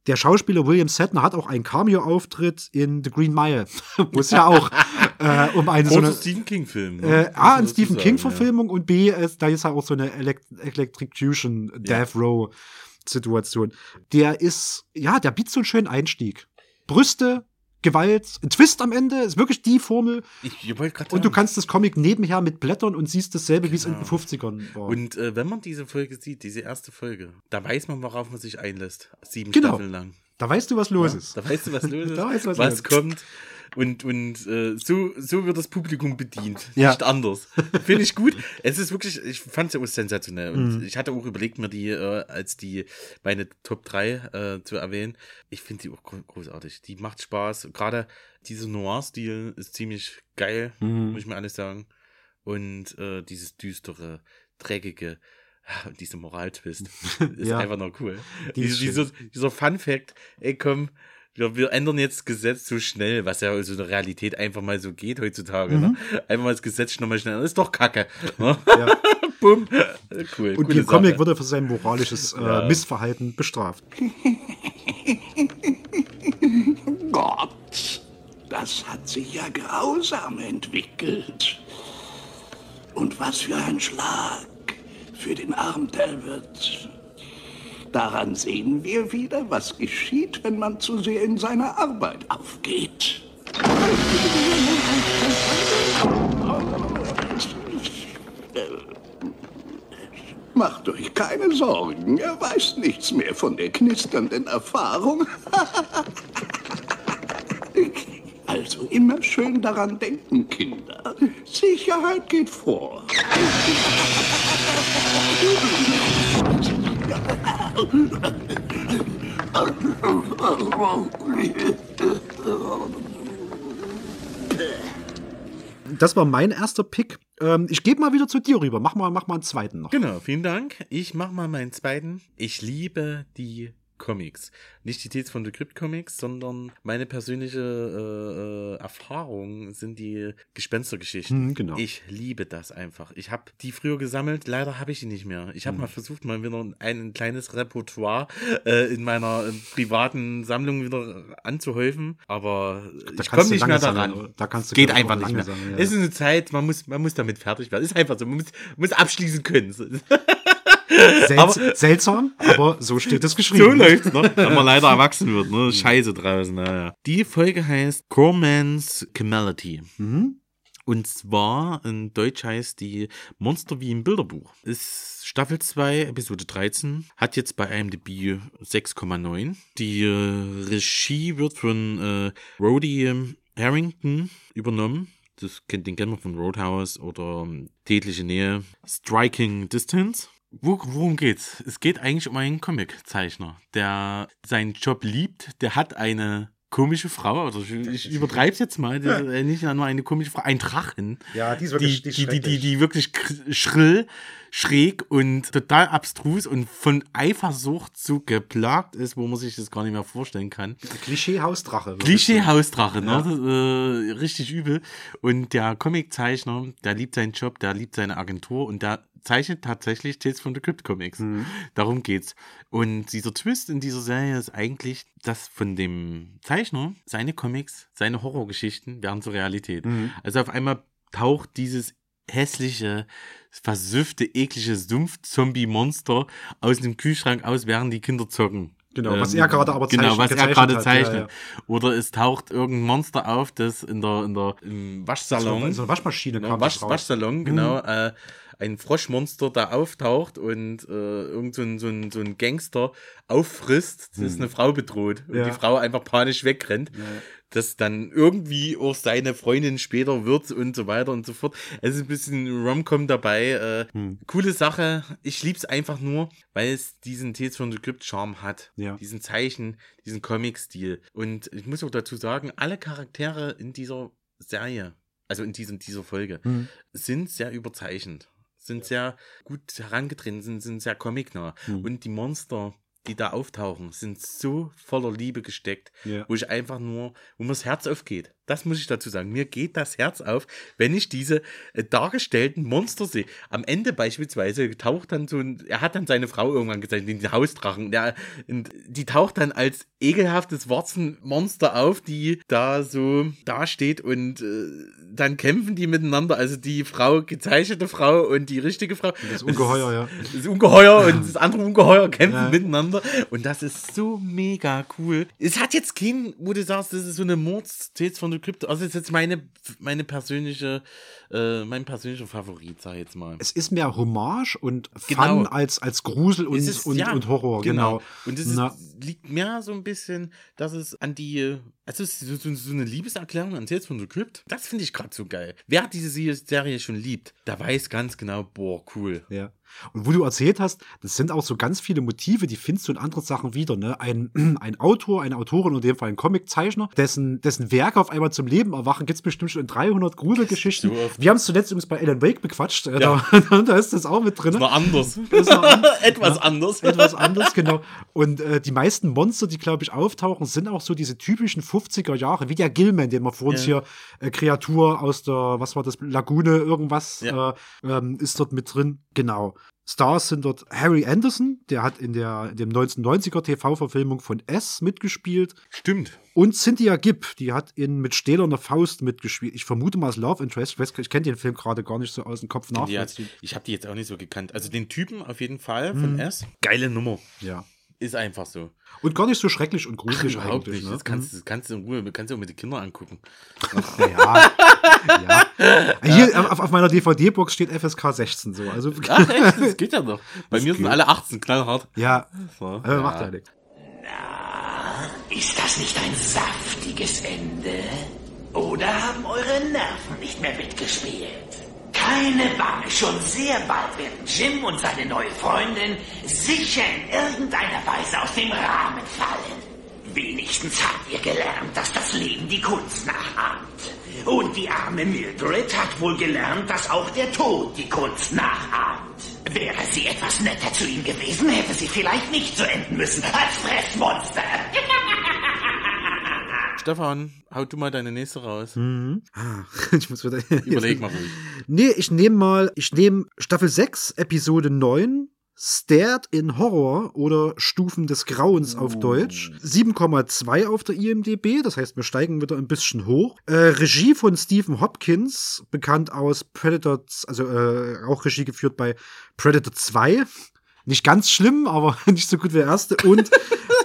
Speaker 2: der Schauspieler William Shatner hat auch einen Cameo-Auftritt in The Green Mile, wo es ja auch äh, um eine so
Speaker 3: Großer
Speaker 2: eine
Speaker 3: Stephen King-Film. ne?
Speaker 2: äh, A, eine
Speaker 3: dazu
Speaker 2: Stephen
Speaker 3: sagen,
Speaker 2: King-Verfilmung und B, ist, da ist ja auch so eine Elect Electrocution Death Row Situation. Der ist, ja, der bietet so einen schönen Einstieg. Brüste, Gewalt, ein Twist am Ende, ist wirklich die Formel.
Speaker 3: Ja. Ich, ich
Speaker 2: Und du kannst das Comic nebenher mit blättern und siehst dasselbe, wie es in den
Speaker 3: Genau.
Speaker 2: 50ern war.
Speaker 3: Und äh, wenn man diese Folge sieht, diese erste Folge, da weiß man, worauf man sich einlässt. Sieben
Speaker 2: Genau.
Speaker 3: Staffeln lang.
Speaker 2: da weißt du, was los ist.
Speaker 3: Da weißt du, was los ist,
Speaker 2: Da weißt du, was
Speaker 3: was,
Speaker 2: los ist.
Speaker 3: kommt. Und, und äh, so, so wird das Publikum bedient.
Speaker 2: Ja.
Speaker 3: Nicht anders. Finde ich gut. Es ist wirklich, ich fand es ja auch sensationell. Und
Speaker 2: Mhm.
Speaker 3: ich hatte auch überlegt, mir die äh, als die meine Top 3 äh, zu erwähnen. Ich finde die auch gro- großartig. Die macht Spaß. Gerade dieser Noir-Stil ist ziemlich geil,
Speaker 2: Mhm.
Speaker 3: muss ich mir alles sagen. Und äh, dieses düstere, dreckige, ja, und dieser Moraltwist ist
Speaker 2: Ja.
Speaker 3: einfach noch cool.
Speaker 2: Die
Speaker 3: dieser, dieser Fun-Fact, ey komm, wir, wir ändern jetzt Gesetz so schnell, was ja so in der Realität einfach mal so geht heutzutage. Ne? Einfach mal das Gesetz schon mal schnell, das ist doch Kacke. Ne?
Speaker 2: Mhm. Ja.
Speaker 3: Bumm. Cool.
Speaker 2: Und im Comic er für sein moralisches äh,
Speaker 3: Ja.
Speaker 2: Missverhalten bestraft.
Speaker 8: Gott, das hat sich ja grausam entwickelt. Und was für ein Schlag für den armen Talbot. Daran sehen wir wieder, was geschieht, wenn man zu sehr in seiner Arbeit aufgeht. Macht euch keine Sorgen, er weiß nichts mehr von der knisternden Erfahrung. Also immer schön daran denken, Kinder. Sicherheit geht vor.
Speaker 2: Das war mein erster Pick. Ähm, ich gebe mal wieder zu dir rüber. Mach mal, mach mal einen zweiten noch.
Speaker 3: Genau, vielen Dank. Ich mach mal meinen zweiten. Ich liebe die Comics. Nicht die Tales von The Crypt Comics, sondern meine persönliche äh, äh, Erfahrung sind die Gespenstergeschichten.
Speaker 2: Hm, genau.
Speaker 3: Ich liebe das einfach. Ich habe die früher gesammelt, leider habe ich die nicht mehr. Ich habe
Speaker 2: Hm.
Speaker 3: mal versucht, mal wieder ein kleines Repertoire äh, in meiner äh, privaten Sammlung wieder anzuhäufen, aber
Speaker 2: Da
Speaker 3: ich
Speaker 2: kannst
Speaker 3: komme
Speaker 2: du
Speaker 3: nicht mehr daran.
Speaker 2: oder? Da kannst du,
Speaker 3: Geht einfach nicht mehr.
Speaker 2: sammeln, ja.
Speaker 3: Es ist eine Zeit, man muss, man muss damit fertig werden. Ist einfach so. Man muss, muss abschließen können.
Speaker 2: Selts seltsam, aber so steht es geschrieben.
Speaker 3: So läuft's, ne? Wenn man leider erwachsen wird, ne? Scheiße draußen, naja. Die Folge heißt Cormans Camelity.
Speaker 2: Mhm.
Speaker 3: Und zwar in Deutsch heißt die Monster wie im Bilderbuch. Ist Staffel 2, Episode 13. Hat jetzt bei IMDb 6,9. Die äh, Regie wird von äh, Rhodey Harrington übernommen. Das kennt, den kennen wir von Roadhouse oder ähm, Tätliche Nähe. Striking Distance. Wo, worum geht's? Es geht eigentlich um einen Comiczeichner, der seinen Job liebt. Der hat eine komische Frau, oder ich, ich übertreibe es jetzt mal, der, äh, nicht nur eine komische Frau, ein Drachen.
Speaker 2: Ja, die ist wirklich
Speaker 3: die,
Speaker 2: die,
Speaker 3: die, die, die wirklich schrill, schräg und total abstrus und von Eifersucht so geplagt ist, wo man sich das gar nicht mehr vorstellen kann.
Speaker 2: Klischee-Hausdrache.
Speaker 3: Klischee-Hausdrache, ne? Äh, richtig übel. Und der Comiczeichner, der liebt seinen Job, der liebt seine Agentur und der zeichnet tatsächlich Tales from the Crypt Comics. Darum geht's. Und dieser Twist in dieser Serie ist eigentlich, dass von dem Zeichner seine Comics, seine Horrorgeschichten werden zur Realität. Also auf einmal taucht dieses hässliche, versüffte, eklige Sumpf-Zombie-Monster aus dem Kühlschrank aus, während die Kinder zocken.
Speaker 2: Genau, was er gerade aber
Speaker 3: Genau,
Speaker 2: zeichnet-
Speaker 3: was er gerade zeichnet.
Speaker 2: ja, ja.
Speaker 3: Oder es taucht irgendein Monster auf, das in der, in der, im Waschsalon.
Speaker 2: So eine Waschmaschine
Speaker 3: Genau,
Speaker 2: kam
Speaker 3: Wasch. Waschsalon, genau. Äh, ein Froschmonster da auftaucht und äh, irgend so ein, so, ein, so ein Gangster auffrisst, das eine Frau bedroht und
Speaker 2: Ja.
Speaker 3: die Frau einfach panisch wegrennt. Das dann irgendwie auch seine Freundin später wird und so weiter und so fort. Es ist ein bisschen Rom-Com dabei. Äh, Coole Sache. Ich lieb's einfach nur, weil es diesen Tales from the Crypt Charme hat.
Speaker 2: Ja.
Speaker 3: Diesen Zeichen, diesen Comic-Stil. Und ich muss auch dazu sagen, alle Charaktere in dieser Serie, also in diesem, dieser Folge,
Speaker 2: Mhm.
Speaker 3: sind sehr überzeichnet, sind sehr gut herangetreten, sind, sind sehr comicnah.
Speaker 2: Mhm.
Speaker 3: Und die Monster, die da auftauchen, sind so voller Liebe gesteckt,
Speaker 2: Ja.
Speaker 3: wo ich einfach nur, wo mir das Herz aufgeht. Das muss ich dazu sagen. Mir geht das Herz auf, wenn ich diese äh, dargestellten Monster sehe. Am Ende beispielsweise taucht dann so ein, er hat dann seine Frau irgendwann gezeichnet, den Hausdrachen, der, und die taucht dann als ekelhaftes Warzenmonster auf, die da so dasteht und äh, dann kämpfen die miteinander. Also die Frau, gezeichnete Frau und die richtige Frau.
Speaker 2: Das Ungeheuer, ja.
Speaker 3: Das Ungeheuer und das andere Ungeheuer kämpfen
Speaker 2: Ja.
Speaker 3: miteinander. Und das ist so mega cool. Es hat jetzt keinen, wo du sagst, das ist so eine Mords Tales von der Krypto. Also ist jetzt meine, meine persönliche, äh, mein persönlicher Favorit, sag ich jetzt mal.
Speaker 2: Es ist mehr Hommage und Fun
Speaker 3: Genau.
Speaker 2: als, als Grusel und,
Speaker 3: ist-
Speaker 2: und,
Speaker 3: ja,
Speaker 2: und Horror, genau.
Speaker 3: Und es ist, liegt mehr so ein bisschen, dass es an die, also es ist so, so eine Liebeserklärung an Tales von the Crypt. Das finde ich gerade so geil. Wer diese Serie schon liebt, der weiß ganz genau, boah, cool.
Speaker 2: Ja. Und wo du erzählt hast, das sind auch so ganz viele Motive, die findest du in anderen Sachen wieder. Ne? Ein, ein Autor, eine Autorin, in dem Fall ein Comiczeichner, dessen, dessen Werke auf einmal zum Leben erwachen, gibt's bestimmt schon in 300 Gruselgeschichten. Wir haben es zuletzt übrigens bei Alan Wake bequatscht. Äh,
Speaker 3: Ja.
Speaker 2: Da, da ist das auch mit drin.
Speaker 3: Das war anders.
Speaker 2: Das war an-
Speaker 3: Etwas anders.
Speaker 2: Etwas anders, genau. Und äh, die meisten Monster, die, glaube ich, auftauchen, sind auch so diese typischen 50er Jahre, wie der Gilman, den wir vor uns
Speaker 3: Ja.
Speaker 2: hier, äh, Kreatur aus der, was war das, Lagune, irgendwas,
Speaker 3: Ja.
Speaker 2: äh, ähm, ist dort mit drin. Genau. Stars sind dort Harry Anderson, der hat in der in dem 1990er TV-Verfilmung von S mitgespielt.
Speaker 3: Stimmt.
Speaker 2: Und Cynthia Gibb, die hat in Mit stählerner Faust mitgespielt. Ich vermute mal als Love Interest. Ich, weiß ich kenne den Film gerade gar nicht so aus dem Kopf nach.
Speaker 3: Hat, ich habe die jetzt auch nicht so gekannt. Also den Typen auf jeden Fall von S. Geile Nummer.
Speaker 2: Ja.
Speaker 3: Ist einfach so.
Speaker 2: Und gar nicht so schrecklich und gruselig
Speaker 3: Überhaupt
Speaker 2: eigentlich.
Speaker 3: nicht.
Speaker 2: Ne?
Speaker 3: Das kannst, das kannst du in Ruhe, kannst du auch mit den Kindern angucken.
Speaker 2: Ja. ja. Hier auf, auf meiner DVD-Box steht FSK 16 so. Also,
Speaker 3: Ach, echt? Das geht ja noch. Bei mir sind
Speaker 2: geht.
Speaker 3: alle 18, knallhart.
Speaker 2: ja,
Speaker 3: So,
Speaker 2: äh, macht ja nichts.
Speaker 1: Ist das nicht ein saftiges Ende? Oder haben eure Nerven nicht mehr mitgespielt? Keine Bange, schon sehr bald werden Jim und seine neue Freundin sicher in irgendeiner Weise aus dem Rahmen fallen. Wenigstens habt ihr gelernt, dass das Leben die Kunst nachahmt. Und die arme Mildred hat wohl gelernt, dass auch der Tod die Kunst nachahmt. Wäre sie etwas netter zu ihm gewesen, hätte sie vielleicht nicht so enden müssen als Fressmonster.
Speaker 3: Stefan, hau du mal deine nächste raus.
Speaker 2: Ich muss wieder.
Speaker 3: Überleg mal ruhig.
Speaker 2: Nee, ich nehme mal, ich nehme Staffel 6, Episode 9, Stared in Horror oder Stufen des Grauens auf Deutsch. 7,2 auf der IMDB, das heißt, wir steigen wieder ein bisschen hoch. Äh, Regie von Stephen Hopkins, bekannt aus Predator, also äh, auch Regie geführt bei Predator 2. Nicht ganz schlimm, aber nicht so gut wie der erste. Und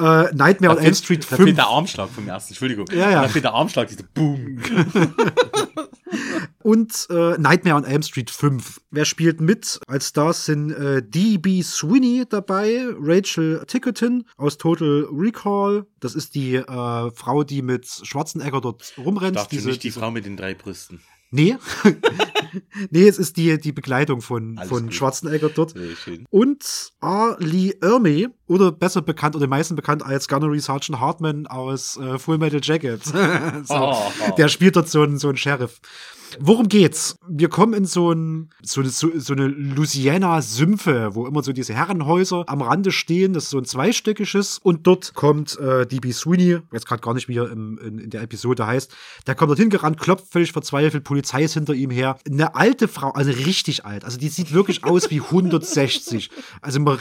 Speaker 2: äh, Nightmare on Elm Street
Speaker 3: Da fehlt
Speaker 2: 5.
Speaker 3: der Armschlag vom ersten, Entschuldigung.
Speaker 2: Ja, ja.
Speaker 3: Da fehlt der Armschlag, diese Boom.
Speaker 2: und äh, Nightmare on Elm Street 5. Wer spielt mit? Als Stars sind äh, D.B. Sweeney dabei, Rachel Tickerton aus Total Recall. Das ist die äh, Frau, die mit Schwarzenegger dort rumrennt.
Speaker 3: Dachte
Speaker 2: diese,
Speaker 3: nicht die
Speaker 2: diese-
Speaker 3: Frau mit den drei Brüsten.
Speaker 2: Nee. nee, es ist die, die Begleitung von,
Speaker 3: Alles
Speaker 2: von
Speaker 3: gut.
Speaker 2: Schwarzenegger dort. Und R. Lee Ermey, oder besser bekannt, oder den meisten bekannt als Gunnery Sergeant Hartman aus äh, Full Metal Jacket. so,
Speaker 3: Oh.
Speaker 2: Der spielt dort so einen, so einen Sheriff. Worum geht's? Wir kommen in so, ein, so, eine, so, so eine Louisiana-Sümpfe, wo immer so diese Herrenhäuser am Rande stehen. Das ist so ein zweistöckiges. Und dort kommt äh, DB Sweeney, jetzt gerade gar nicht, wie er im, in, in der Episode heißt. Der kommt dorthin gerannt, klopft völlig verzweifelt, Polizei ist hinter ihm her. Eine alte Frau, also richtig alt. Also die sieht wirklich aus wie 160. Also man,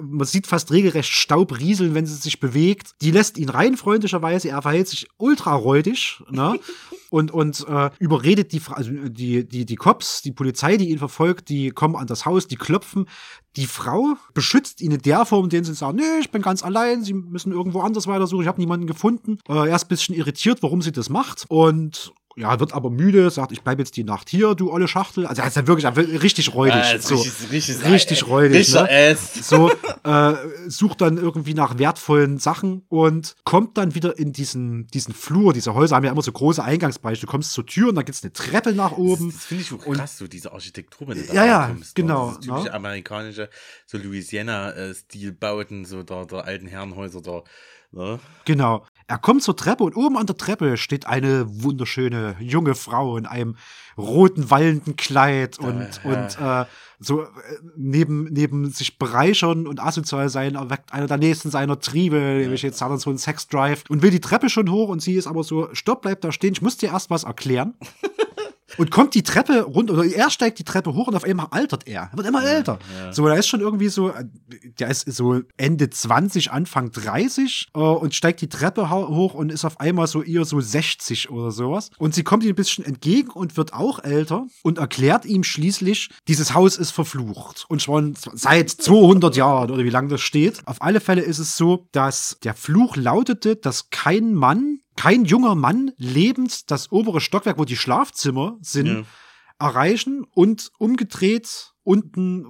Speaker 2: man sieht fast regelrecht Staub rieseln, wenn sie sich bewegt. Die lässt ihn rein, freundlicherweise. Er verhält sich ultra räudig. Ne? und, und äh, überredet die, also die, die, die Cops, die Polizei, die ihn verfolgt, die kommen an das Haus, die klopfen. Die Frau beschützt ihn in der Form, in der sie sagen, nee, ich bin ganz allein, sie müssen irgendwo anders weitersuchen, ich habe niemanden gefunden. Äh, er ist ein bisschen irritiert, warum sie das macht und ja, wird aber müde, sagt, ich bleibe jetzt die Nacht hier, du olle Schachtel. Also er ist ja wirklich richtig räudig. Ah, so, richtig, richtig, richtig räudig. Ne? So, äh, sucht dann irgendwie nach wertvollen Sachen und kommt dann wieder in diesen, diesen Flur. Diese Häuser haben ja immer so große Eingangsbereiche. Du kommst zur Tür und da gibt's eine Treppe nach oben.
Speaker 3: Das, das finde ich auch krass, so diese Architektur, wenn
Speaker 2: du da Ja, ja, kommst, genau.
Speaker 3: Das typische ja. amerikanische, so Louisiana-Stilbauten, so der, der alten Herrenhäuser da. Ne?
Speaker 2: Genau. Er kommt zur Treppe und oben an der Treppe steht eine wunderschöne junge Frau in einem roten, wallenden Kleid und, äh, und äh, so äh, neben, neben sich bereichern und asozial sein, erweckt einer der nächsten seiner Triebe, nämlich jetzt hat er so einen Sexdrive und will die Treppe schon hoch und sie ist aber so, stopp, bleib da stehen, ich muss dir erst was erklären. und kommt die Treppe runter, oder er steigt die Treppe hoch und auf einmal altert er. Er wird immer älter. Ja. So, er ist schon irgendwie so, der ist so Ende 20, Anfang 30 äh, und steigt die Treppe hoch und ist auf einmal so eher so 60 oder sowas. Und sie kommt ihm ein bisschen entgegen und wird auch älter und erklärt ihm schließlich, dieses Haus ist verflucht. Und schon seit 200 Jahren oder wie lange das steht. Auf alle Fälle ist es so, dass der Fluch lautete, dass kein Mann kein junger Mann lebend das obere Stockwerk, wo die Schlafzimmer sind, ja. erreichen und umgedreht unten.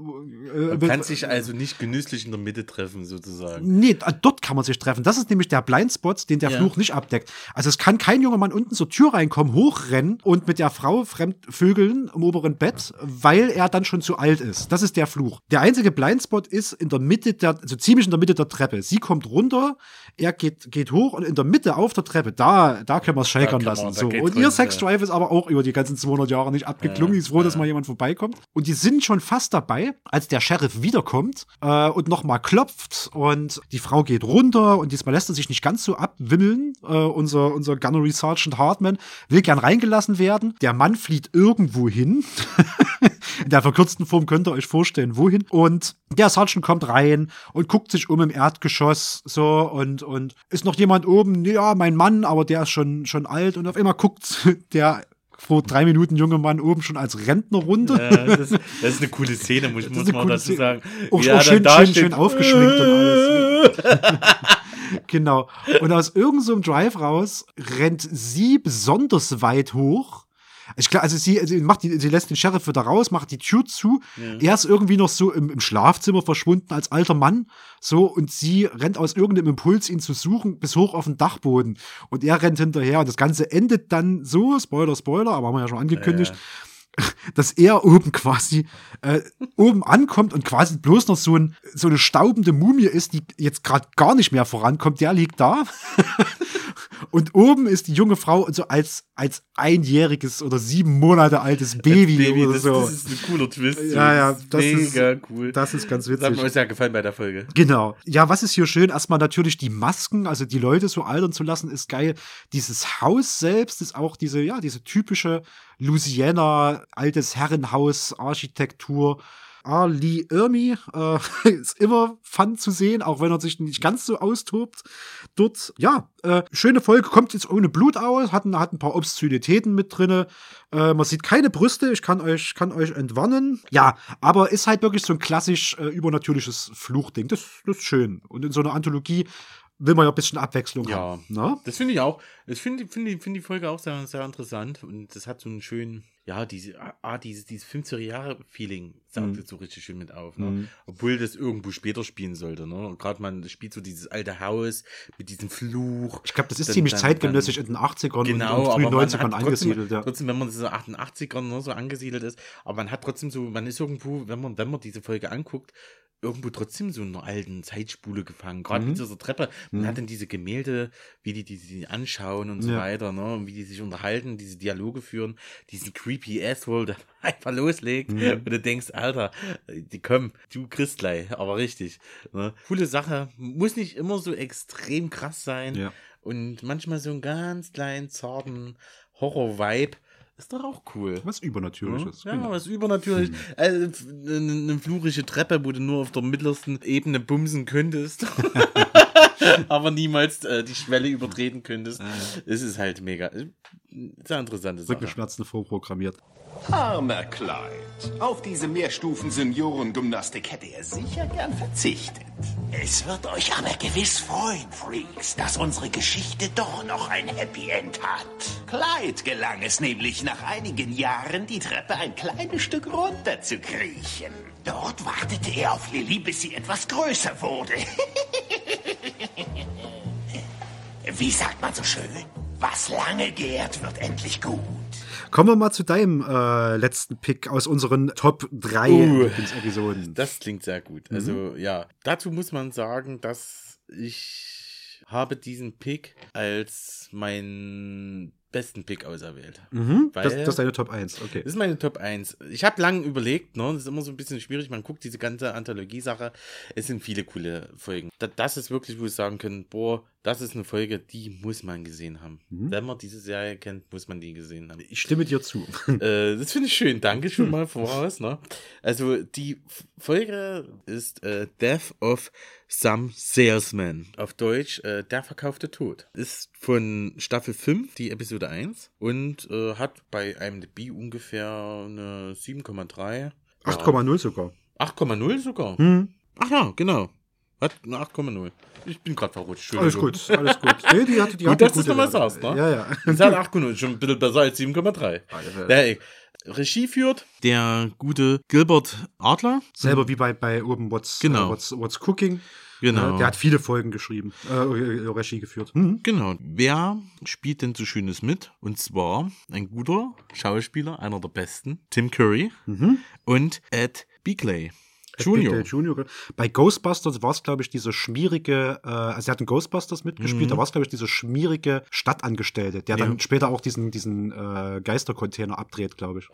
Speaker 3: Äh, man kann sich also nicht genüsslich in der Mitte treffen, sozusagen. Nee,
Speaker 2: äh, dort kann man sich treffen. Das ist nämlich der Blindspot, den der ja. Fluch nicht abdeckt. Also es kann kein junger Mann unten zur Tür reinkommen, hochrennen und mit der Frau fremdvögeln im oberen Bett, weil er dann schon zu alt ist. Das ist der Fluch. Der einzige Blindspot ist in der Mitte der, also ziemlich in der Mitte der Treppe. Sie kommt runter, er geht, geht hoch und in der Mitte auf der Treppe, da, da können wir es shakern lassen. so. Und ihr Sexdrive ja. ist aber auch über die ganzen 200 Jahre nicht abgeklungen. Ja, ist froh, dass mal jemand vorbeikommt. Und die sind schon fast dabei, als der Sheriff wiederkommt äh, und nochmal klopft und die Frau geht runter und diesmal lässt er sich nicht ganz so abwimmeln. Äh, unser, unser Gunnery Sergeant Hartman will gern reingelassen werden. Der Mann flieht irgendwo hin. In der verkürzten Form könnt ihr euch vorstellen, wohin. Und der Sergeant kommt rein und guckt sich um im Erdgeschoss so und, und ist noch jemand oben? Ja, mein Mann, aber der ist schon, schon alt und auf einmal guckt der vor drei Minuten junge Mann oben schon als Rentner runter.
Speaker 3: Ja, das, das, ist eine coole Szene, muss, muss man dazu sagen.
Speaker 2: Auch, ja, auch schön, schön, schön aufgeschminkt und alles. genau. Und aus irgendeinem so Drive raus rennt sie besonders weit hoch ich klar, also sie, sie macht die, sie lässt den Sheriff wieder raus, macht die Tür zu. Ja. Er ist irgendwie noch so im, im, Schlafzimmer verschwunden als alter Mann. So, und sie rennt aus irgendeinem Impuls, ihn zu suchen, bis hoch auf den Dachboden. Und er rennt hinterher. Und das Ganze endet dann so, Spoiler, Spoiler, aber haben wir ja schon angekündigt. Ja dass er oben quasi äh, oben ankommt und quasi bloß noch so, ein, so eine staubende Mumie ist, die jetzt gerade gar nicht mehr vorankommt. Der liegt da Und oben ist die junge Frau so als, als einjähriges oder sieben Monate altes Baby, Baby oder
Speaker 3: das,
Speaker 2: so.
Speaker 3: Das ist ein cooler Twist.
Speaker 2: Ja, ja, das
Speaker 3: mega
Speaker 2: ist,
Speaker 3: cool.
Speaker 2: Das ist ganz witzig. Das
Speaker 3: hat mir sehr gefallen bei der Folge.
Speaker 2: Genau. Ja, was ist hier schön? Erstmal natürlich die Masken, also die Leute so altern zu lassen, ist geil. Dieses Haus selbst ist auch diese, ja, diese typische Louisiana, altes Herrenhaus, Architektur. Ali Irmi äh, ist immer fun zu sehen, auch wenn er sich nicht ganz so austobt. Dort, ja, äh, schöne Folge, kommt jetzt ohne Blut aus, hat, hat ein paar Obszönitäten mit drinne. Äh, man sieht keine Brüste, ich kann euch, kann euch entwarnen. Ja, aber ist halt wirklich so ein klassisch äh, übernatürliches Fluchding. Das, das ist schön. Und in so einer Anthologie will man ja ein bisschen Abwechslung
Speaker 3: ja,
Speaker 2: haben. Ja,
Speaker 3: ne? das finde ich auch. Ich finde find, find die Folge auch sehr, sehr interessant und das hat so einen schönen, ja, diese, ah, dieses, dieses 50er Jahre Feeling sagt mhm. so richtig schön mit auf, ne? Mhm. Obwohl das irgendwo später spielen sollte, ne? Und gerade man spielt so dieses alte Haus mit diesem Fluch.
Speaker 2: Ich glaube, das ist dann, ziemlich dann, zeitgenössig dann, in den 80ern
Speaker 3: genau,
Speaker 2: und,
Speaker 3: frühen 90ern angesiedelt, ja. Trotzdem, wenn man so 88ern ne, so angesiedelt ist, aber man hat trotzdem so, man ist irgendwo, wenn man, wenn man diese Folge anguckt, irgendwo trotzdem so in einer alten Zeitspule gefangen. Gerade
Speaker 2: Mhm.
Speaker 3: mit dieser Treppe. Man
Speaker 2: Mhm.
Speaker 3: hat dann diese Gemälde, wie die, die sie anschauen und so
Speaker 2: Ja.
Speaker 3: weiter, ne? Und wie die sich unterhalten, diese Dialoge führen, diesen creepy Asshole, der einfach loslegt.
Speaker 2: Mhm.
Speaker 3: Und du denkst, Alter, die kommen, du Christlei, aber richtig. Ne? Coole Sache. Muss nicht immer so extrem krass sein.
Speaker 2: Ja.
Speaker 3: Und manchmal so einen ganz kleinen, zarten Horror-Vibe. Ist doch auch cool.
Speaker 2: Was Übernatürliches.
Speaker 3: Ja,
Speaker 2: genau.
Speaker 3: was übernatürlich. Also, f- eine, eine flurige Treppe, wo du nur auf der mittlersten Ebene bumsen könntest. aber niemals äh, die Schwelle übertreten könntest. Es ist halt mega. Sehr interessante Sache.
Speaker 2: Rückenschmerzen vorprogrammiert.
Speaker 1: Armer Clyde. Auf diese Mehrstufen-Seniorengymnastik hätte er sicher gern verzichtet. Es wird euch aber gewiss freuen, Freaks, dass unsere Geschichte doch noch ein Happy End hat. Clyde gelang es nämlich nach einigen Jahren, die Treppe ein kleines Stück runter zu kriechen. Dort wartete er auf Lilly, bis sie etwas größer wurde. Wie sagt man so schön? Was lange gärt, wird endlich gut.
Speaker 2: Kommen wir mal zu deinem äh, letzten Pick aus unseren Top 3
Speaker 3: Uh.
Speaker 2: Lieblingsepisoden.
Speaker 3: Das klingt sehr gut. Also ja, dazu muss man sagen, dass ich habe diesen Pick als meinen besten Pick auserwählt.
Speaker 2: Mhm. Das, das ist deine Top 1, okay.
Speaker 3: Das ist meine Top 1. Ich habe lange überlegt, ne? Das ist immer so ein bisschen schwierig. Man guckt diese ganze Anthologie-Sache. Es sind viele coole Folgen. Da, das ist wirklich, wo ich sagen kann, boah, das ist eine Folge, die muss man gesehen haben. Wenn man diese Serie kennt, muss man die gesehen haben.
Speaker 2: Ich stimme dir zu.
Speaker 3: Äh, das finde ich schön. Danke schon mal voraus. Ne? Also die Folge ist äh, Death of Some Salesman. Auf Deutsch äh, Der verkaufte Tod. Ist von Staffel 5, die Episode 1 und äh, hat bei IMDb ungefähr eine 7,3.
Speaker 2: 8,0 sogar.
Speaker 3: 8,0 sogar.
Speaker 2: Hm.
Speaker 3: Ach ja, genau. Hat eine 8,0 Ich bin gerade verrutscht.
Speaker 2: Alles gut, alles gut. Nee, die hatte, die
Speaker 3: Gut,
Speaker 2: hatte
Speaker 3: dass du es nochmal sagst, ne?
Speaker 2: Ja, ja.
Speaker 3: Das hat 8,0, schon ein bisschen besser als 7,3. Ja, ey. Regie führt der gute Gilbert Adler.
Speaker 2: Selber wie bei, bei Urban What's,
Speaker 3: Genau.
Speaker 2: äh, What's, What's Cooking.
Speaker 3: Genau.
Speaker 2: Äh, der hat viele Folgen geschrieben, äh, äh, Regie geführt. Mhm.
Speaker 3: Genau. Wer spielt denn so Schönes mit? Und zwar ein guter Schauspieler, einer der besten, Tim Curry
Speaker 2: Mhm.
Speaker 3: und Ed Beakley Junior.
Speaker 2: Beakley Junior. Bei Ghostbusters war es, glaube ich, diese schmierige, äh, also er hat in Ghostbusters mitgespielt,
Speaker 3: Mhm.
Speaker 2: da war es, glaube ich, diese schmierige Stadtangestellte, der dann
Speaker 3: Ja.
Speaker 2: später auch diesen, diesen äh, Geistercontainer abdreht, glaube ich.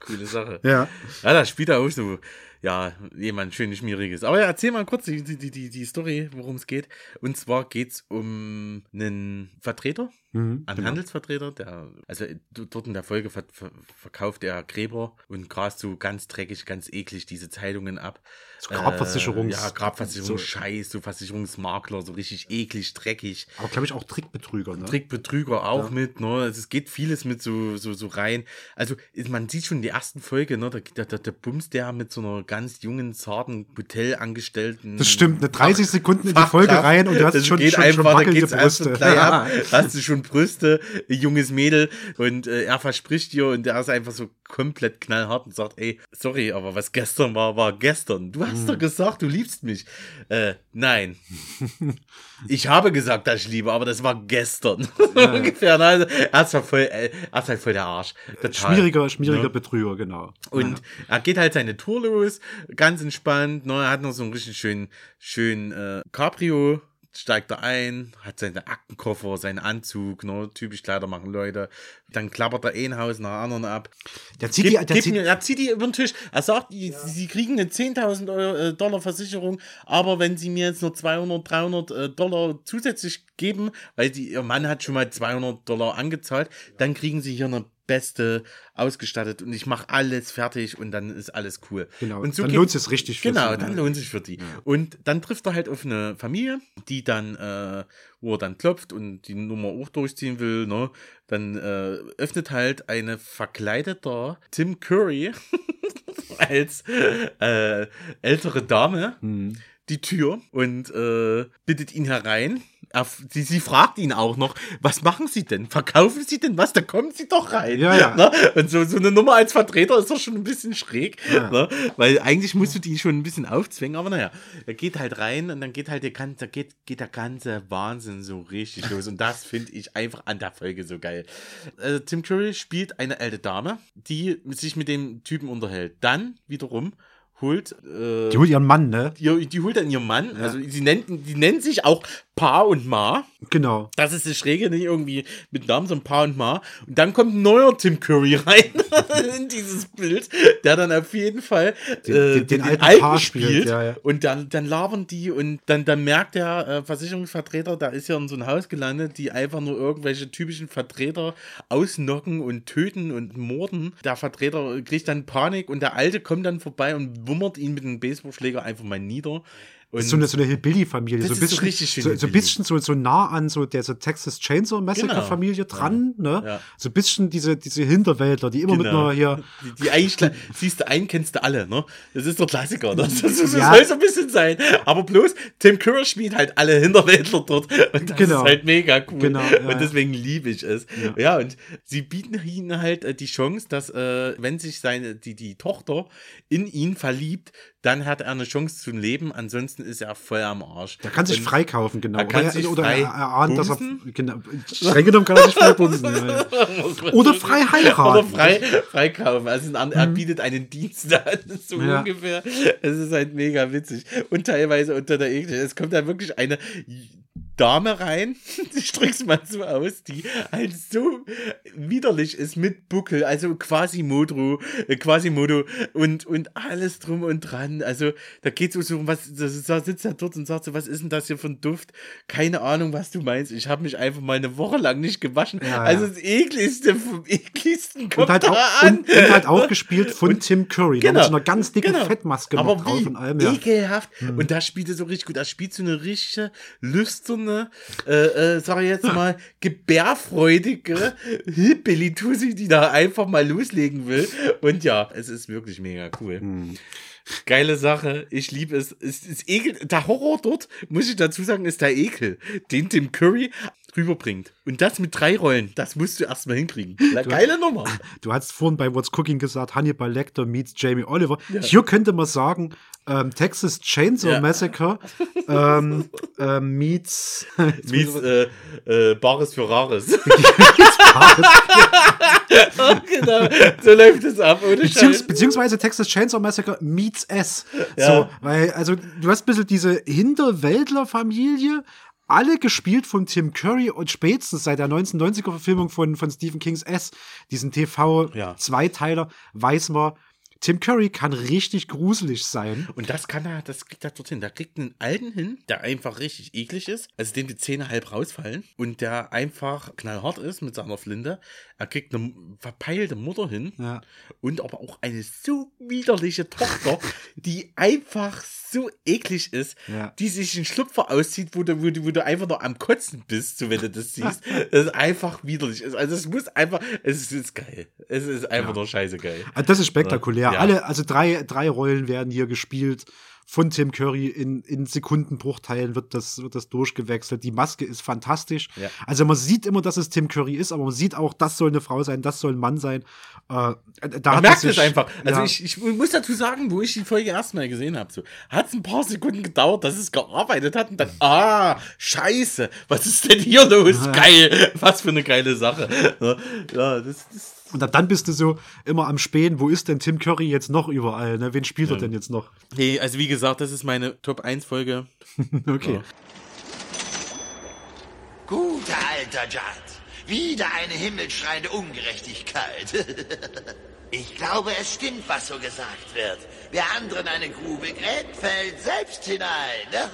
Speaker 3: Coole Sache.
Speaker 2: Ja.
Speaker 3: Ja, da spielt er auch so, ja, jemand schön Schmieriges. Aber ja, erzähl mal kurz die, die, die, die Story, worum es geht. Und zwar geht's um einen Vertreter,
Speaker 2: Mhm,
Speaker 3: einen
Speaker 2: genau.
Speaker 3: Handelsvertreter, der, also d- dort in der Folge ver ver verkauft er Gräber und grast so ganz dreckig, ganz eklig diese Zeitungen ab.
Speaker 2: So Grabversicherungs-
Speaker 3: Äh, ja, Grabversicherung,
Speaker 2: so-
Speaker 3: Scheiß, so Versicherungsmakler, so richtig eklig, dreckig.
Speaker 2: Aber, glaube ich, auch Trickbetrüger, ne?
Speaker 3: Trickbetrüger auch
Speaker 2: Ja.
Speaker 3: mit, ne? Also es geht vieles mit so, so, so rein. Also man sieht schon in der ersten Folge, ne? Da, da, da, da bumst der mit so einer ganz jungen, zarten Hotelangestellten.
Speaker 2: Das stimmt, eine 30
Speaker 3: Fach-
Speaker 2: Sekunden in die
Speaker 3: Fachkraft.
Speaker 2: Folge rein und du hast
Speaker 3: Das
Speaker 2: schon,
Speaker 3: geht
Speaker 2: schon, schon
Speaker 3: einfach, da
Speaker 2: wackelnde
Speaker 3: geht's
Speaker 2: Brüste.
Speaker 3: gleich ab. Hast du schon Brüste, junges Mädel und äh, er verspricht dir und er ist einfach so komplett knallhart und sagt, ey, sorry, aber was gestern war, war gestern. Du hast
Speaker 2: Mhm.
Speaker 3: doch gesagt, du liebst mich. Äh, nein. Ich habe gesagt, dass ich liebe, aber das war gestern. Ungefähr. ne? Also, er ist halt voll, äh, er ist halt voll der Arsch. Total.
Speaker 2: Schmieriger, schmieriger
Speaker 3: Ne?
Speaker 2: Betrüger, genau.
Speaker 3: Und er geht halt seine Tour los, ganz entspannt. Ne? Er hat noch so einen richtig schönen, schönen äh, Cabrio. Steigt er ein, hat seine Aktenkoffer, seinen Anzug, ne? typisch Kleider machen Leute. Dann klappert er ein Haus nach dem anderen ab.
Speaker 2: Der zieht
Speaker 3: Gib-
Speaker 2: die, der zieht,
Speaker 3: mir, er zieht die über den Tisch. Er sagt, die, sie kriegen eine 10.000 Euro, äh, Dollar Versicherung, aber wenn sie mir jetzt nur 200, 300 äh, Dollar zusätzlich geben, weil die, ihr Mann hat schon mal 200 Dollar angezahlt, dann kriegen sie hier eine beste ausgestattet und ich mache alles fertig und dann ist alles cool.
Speaker 2: Genau,
Speaker 3: und so
Speaker 2: dann lohnt es richtig für
Speaker 3: Genau,
Speaker 2: sie,
Speaker 3: dann
Speaker 2: ne?
Speaker 3: lohnt sich für die. Und dann trifft er halt auf eine Familie, die dann, äh, wo er dann klopft und die Nummer auch durchziehen will, ne? Dann äh, öffnet halt eine verkleideter Tim Curry als äh, ältere Dame
Speaker 2: Mhm.
Speaker 3: die Tür und äh, bittet ihn herein. Sie, sie fragt ihn auch noch, was machen Sie denn? Verkaufen Sie denn was? Da kommen Sie doch rein.
Speaker 2: Ja, ja.
Speaker 3: Ne? Und so, so eine Nummer als Vertreter ist doch schon ein bisschen schräg.
Speaker 2: Ja.
Speaker 3: Ne? Weil eigentlich musst du die schon ein bisschen aufzwängen, aber naja, er geht halt rein und dann geht halt der ganze, geht, geht der ganze Wahnsinn so richtig los. Und das finde ich einfach an der Folge so geil. Also Tim Curry spielt eine alte Dame, die sich mit dem Typen unterhält. Dann wiederum holt. Äh,
Speaker 2: Die holt ihren Mann, ne?
Speaker 3: die, die holt dann ihren Mann. Also sie nennt, die nennen sich auch Pa und Ma.
Speaker 2: Genau.
Speaker 3: Das ist das Schräge, nicht irgendwie mit Namen, sondern Pa und Ma. Und dann kommt ein neuer Tim Curry rein in dieses Bild, der dann auf jeden Fall
Speaker 2: Den-
Speaker 3: äh,
Speaker 2: den- den alten Pa spielt, ja, ja.
Speaker 3: Und dann, dann labern die und dann, dann merkt der äh, Versicherungsvertreter, da ist ja in so ein Haus gelandet, die einfach nur irgendwelche typischen Vertreter ausnocken und töten und morden. Der Vertreter kriegt dann Panik und der Alte kommt dann vorbei und wummert ihn mit einem Baseballschläger einfach mal nieder. Und
Speaker 2: so eine, so eine Hillbilly-Familie. So ein
Speaker 3: ist so
Speaker 2: bisschen,
Speaker 3: richtig
Speaker 2: so, so ein bisschen so, so nah an so der so Texas Chainsaw Massacre-Familie dran, ne?
Speaker 3: ja.
Speaker 2: So ein bisschen diese, diese Hinterwäldler, die immer mit
Speaker 3: Genau.
Speaker 2: einer hier.
Speaker 3: Die, die eigentlich, siehst du einen, kennst du alle, ne? Das ist der Klassiker. Das, das, das
Speaker 2: Ja.
Speaker 3: soll so ein bisschen sein. Aber bloß, Tim Curry spielt halt alle Hinterwäldler dort. Und das
Speaker 2: Genau.
Speaker 3: ist halt mega cool.
Speaker 2: Genau, ja, ja.
Speaker 3: und deswegen liebe ich es. Ja. und sie bieten ihnen halt äh, die Chance, dass, äh, wenn sich seine, die, die Tochter in ihn verliebt, dann hat er eine Chance zum Leben. Ansonsten ist er voll am Arsch.
Speaker 2: Der kann sich freikaufen, genau.
Speaker 3: Er kann
Speaker 2: oder
Speaker 3: sich
Speaker 2: oder
Speaker 3: frei
Speaker 2: er, er ahnt, dass er. Genau, streng genommen kann er sich frei bumsen. Ja. Oder frei heiraten.
Speaker 3: Oder frei, freikaufen. Also ein, er bietet einen Dienst an, so
Speaker 2: Mhm. Ja.
Speaker 3: ungefähr. Es ist halt mega witzig. Und teilweise unter der Ekel. Es kommt da wirklich eine Dame rein, ich drück's mal so aus, die halt so widerlich ist mit Buckel, also quasi Modo, äh, quasi Modo und, und alles drum und dran. Also da geht's so um was, da sitzt er dort und sagt so, was ist denn das hier für ein Duft? Keine Ahnung, was du meinst. Ich habe mich einfach mal eine Woche lang nicht gewaschen.
Speaker 2: Ja, ja.
Speaker 3: Also das ekligste vom ekligsten kommt
Speaker 2: Und halt,
Speaker 3: da
Speaker 2: auch,
Speaker 3: an.
Speaker 2: und, und halt auch gespielt von Tim Curry. Genau. Mit so einer ganz dicken
Speaker 3: genau.
Speaker 2: Fettmaske
Speaker 3: Aber
Speaker 2: noch drauf und allem. Ja. Hm.
Speaker 3: ekelhaft. Und da spielt er so richtig gut. Da spielt so eine richtige, lüsterne, äh, äh, sag ich jetzt mal, gebärfreudige Hillbilly-Tussi, die da einfach mal loslegen will. Und ja, es ist wirklich mega cool.
Speaker 2: Hm.
Speaker 3: Geile Sache. Ich liebe es. Es ist Ekel. Der Horror dort, muss ich dazu sagen, ist der Ekel, den Tim Curry rüberbringt. Und das mit drei Rollen, das musst du erstmal hinkriegen. Geile Nummer.
Speaker 2: Du hast vorhin bei What's Cooking gesagt, Hannibal Lecter meets Jamie Oliver. Hier könnte man sagen, ähm, Texas Chainsaw
Speaker 3: Ja.
Speaker 2: Massacre ähm, ähm, meets,
Speaker 3: Mies, äh, äh, Bares für Rares. genau, so läuft es ab,
Speaker 2: Beziehungs beziehungsweise Texas Chainsaw Massacre meets S.
Speaker 3: Ja.
Speaker 2: So, weil, also, du hast ein bisschen diese Hinterwäldler-Familie, alle gespielt von Tim Curry und spätestens seit der 1990er-Verfilmung von, von Stephen Kings S, diesen
Speaker 3: Ja.
Speaker 2: TV-Zweiteiler, weiß man, Tim Curry kann richtig gruselig sein.
Speaker 3: Und das kann er, das kriegt er dorthin. Da kriegt einen Alten hin, der einfach richtig eklig ist, also dem die Zähne halb rausfallen und der einfach knallhart ist mit seiner Flinte. Er kriegt eine verpeilte Mutter hin
Speaker 2: Ja.
Speaker 3: und aber auch eine so widerliche Tochter, die einfach so eklig ist,
Speaker 2: Ja.
Speaker 3: die sich einen Schlupfer auszieht, wo du, wo, du, wo du einfach noch am Kotzen bist, so wenn du das siehst. Das ist einfach widerlich. Also es muss einfach, es ist, geil. Es ist einfach nur scheiße geil.
Speaker 2: Also das ist spektakulär.
Speaker 3: Ja.
Speaker 2: Alle, also drei, drei Rollen werden hier gespielt. Von Tim Curry in, in Sekundenbruchteilen wird das, wird das durchgewechselt. Die Maske ist fantastisch.
Speaker 3: Ja.
Speaker 2: Also man sieht immer, dass es Tim Curry ist, aber man sieht auch, das soll eine Frau sein, das soll ein Mann sein. Äh, da
Speaker 3: Man merkt es einfach. Also
Speaker 2: ja.
Speaker 3: ich, ich muss dazu sagen, wo ich die Folge erstmal gesehen habe, so, hat es ein paar Sekunden gedauert, dass es gearbeitet hat und dann, ah, scheiße, was ist denn hier los? Geil, was für eine geile Sache. Ja, das, das
Speaker 2: Und dann- dann bist du so immer am Spähen, wo ist denn Tim Curry jetzt noch überall? Ne? Wen spielt er denn jetzt noch?
Speaker 3: Nee, also wie gesagt, das ist meine Top 1 Folge.
Speaker 2: Okay.
Speaker 9: Guter alter Judd. Wieder eine himmelschreiende Ungerechtigkeit. Ich glaube, es stimmt, was so gesagt wird. Wer anderen eine Grube gräbt, fällt selbst hinein.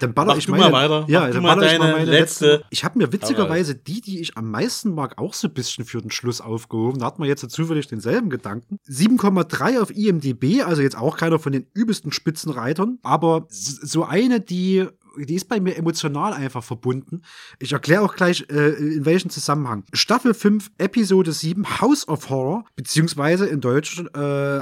Speaker 2: Dann baller
Speaker 3: Mach
Speaker 2: ich
Speaker 3: du
Speaker 2: meine,
Speaker 3: mal weiter.
Speaker 2: Ja,
Speaker 3: Mach du
Speaker 2: dann
Speaker 3: mal
Speaker 2: baller ich mal meine
Speaker 3: letzte.
Speaker 2: letzte. Ich habe mir witzigerweise die, die ich am meisten mag, auch so ein bisschen für den Schluss aufgehoben. Da hat man jetzt so zufällig denselben Gedanken. 7,3 auf IMDb, also jetzt auch keiner von den übelsten Spitzenreitern, aber so eine, die die ist bei mir emotional einfach verbunden. Ich erkläre auch gleich, äh, in welchem Zusammenhang. Staffel 5, Episode 7, House of Horror, beziehungsweise in Deutsch äh,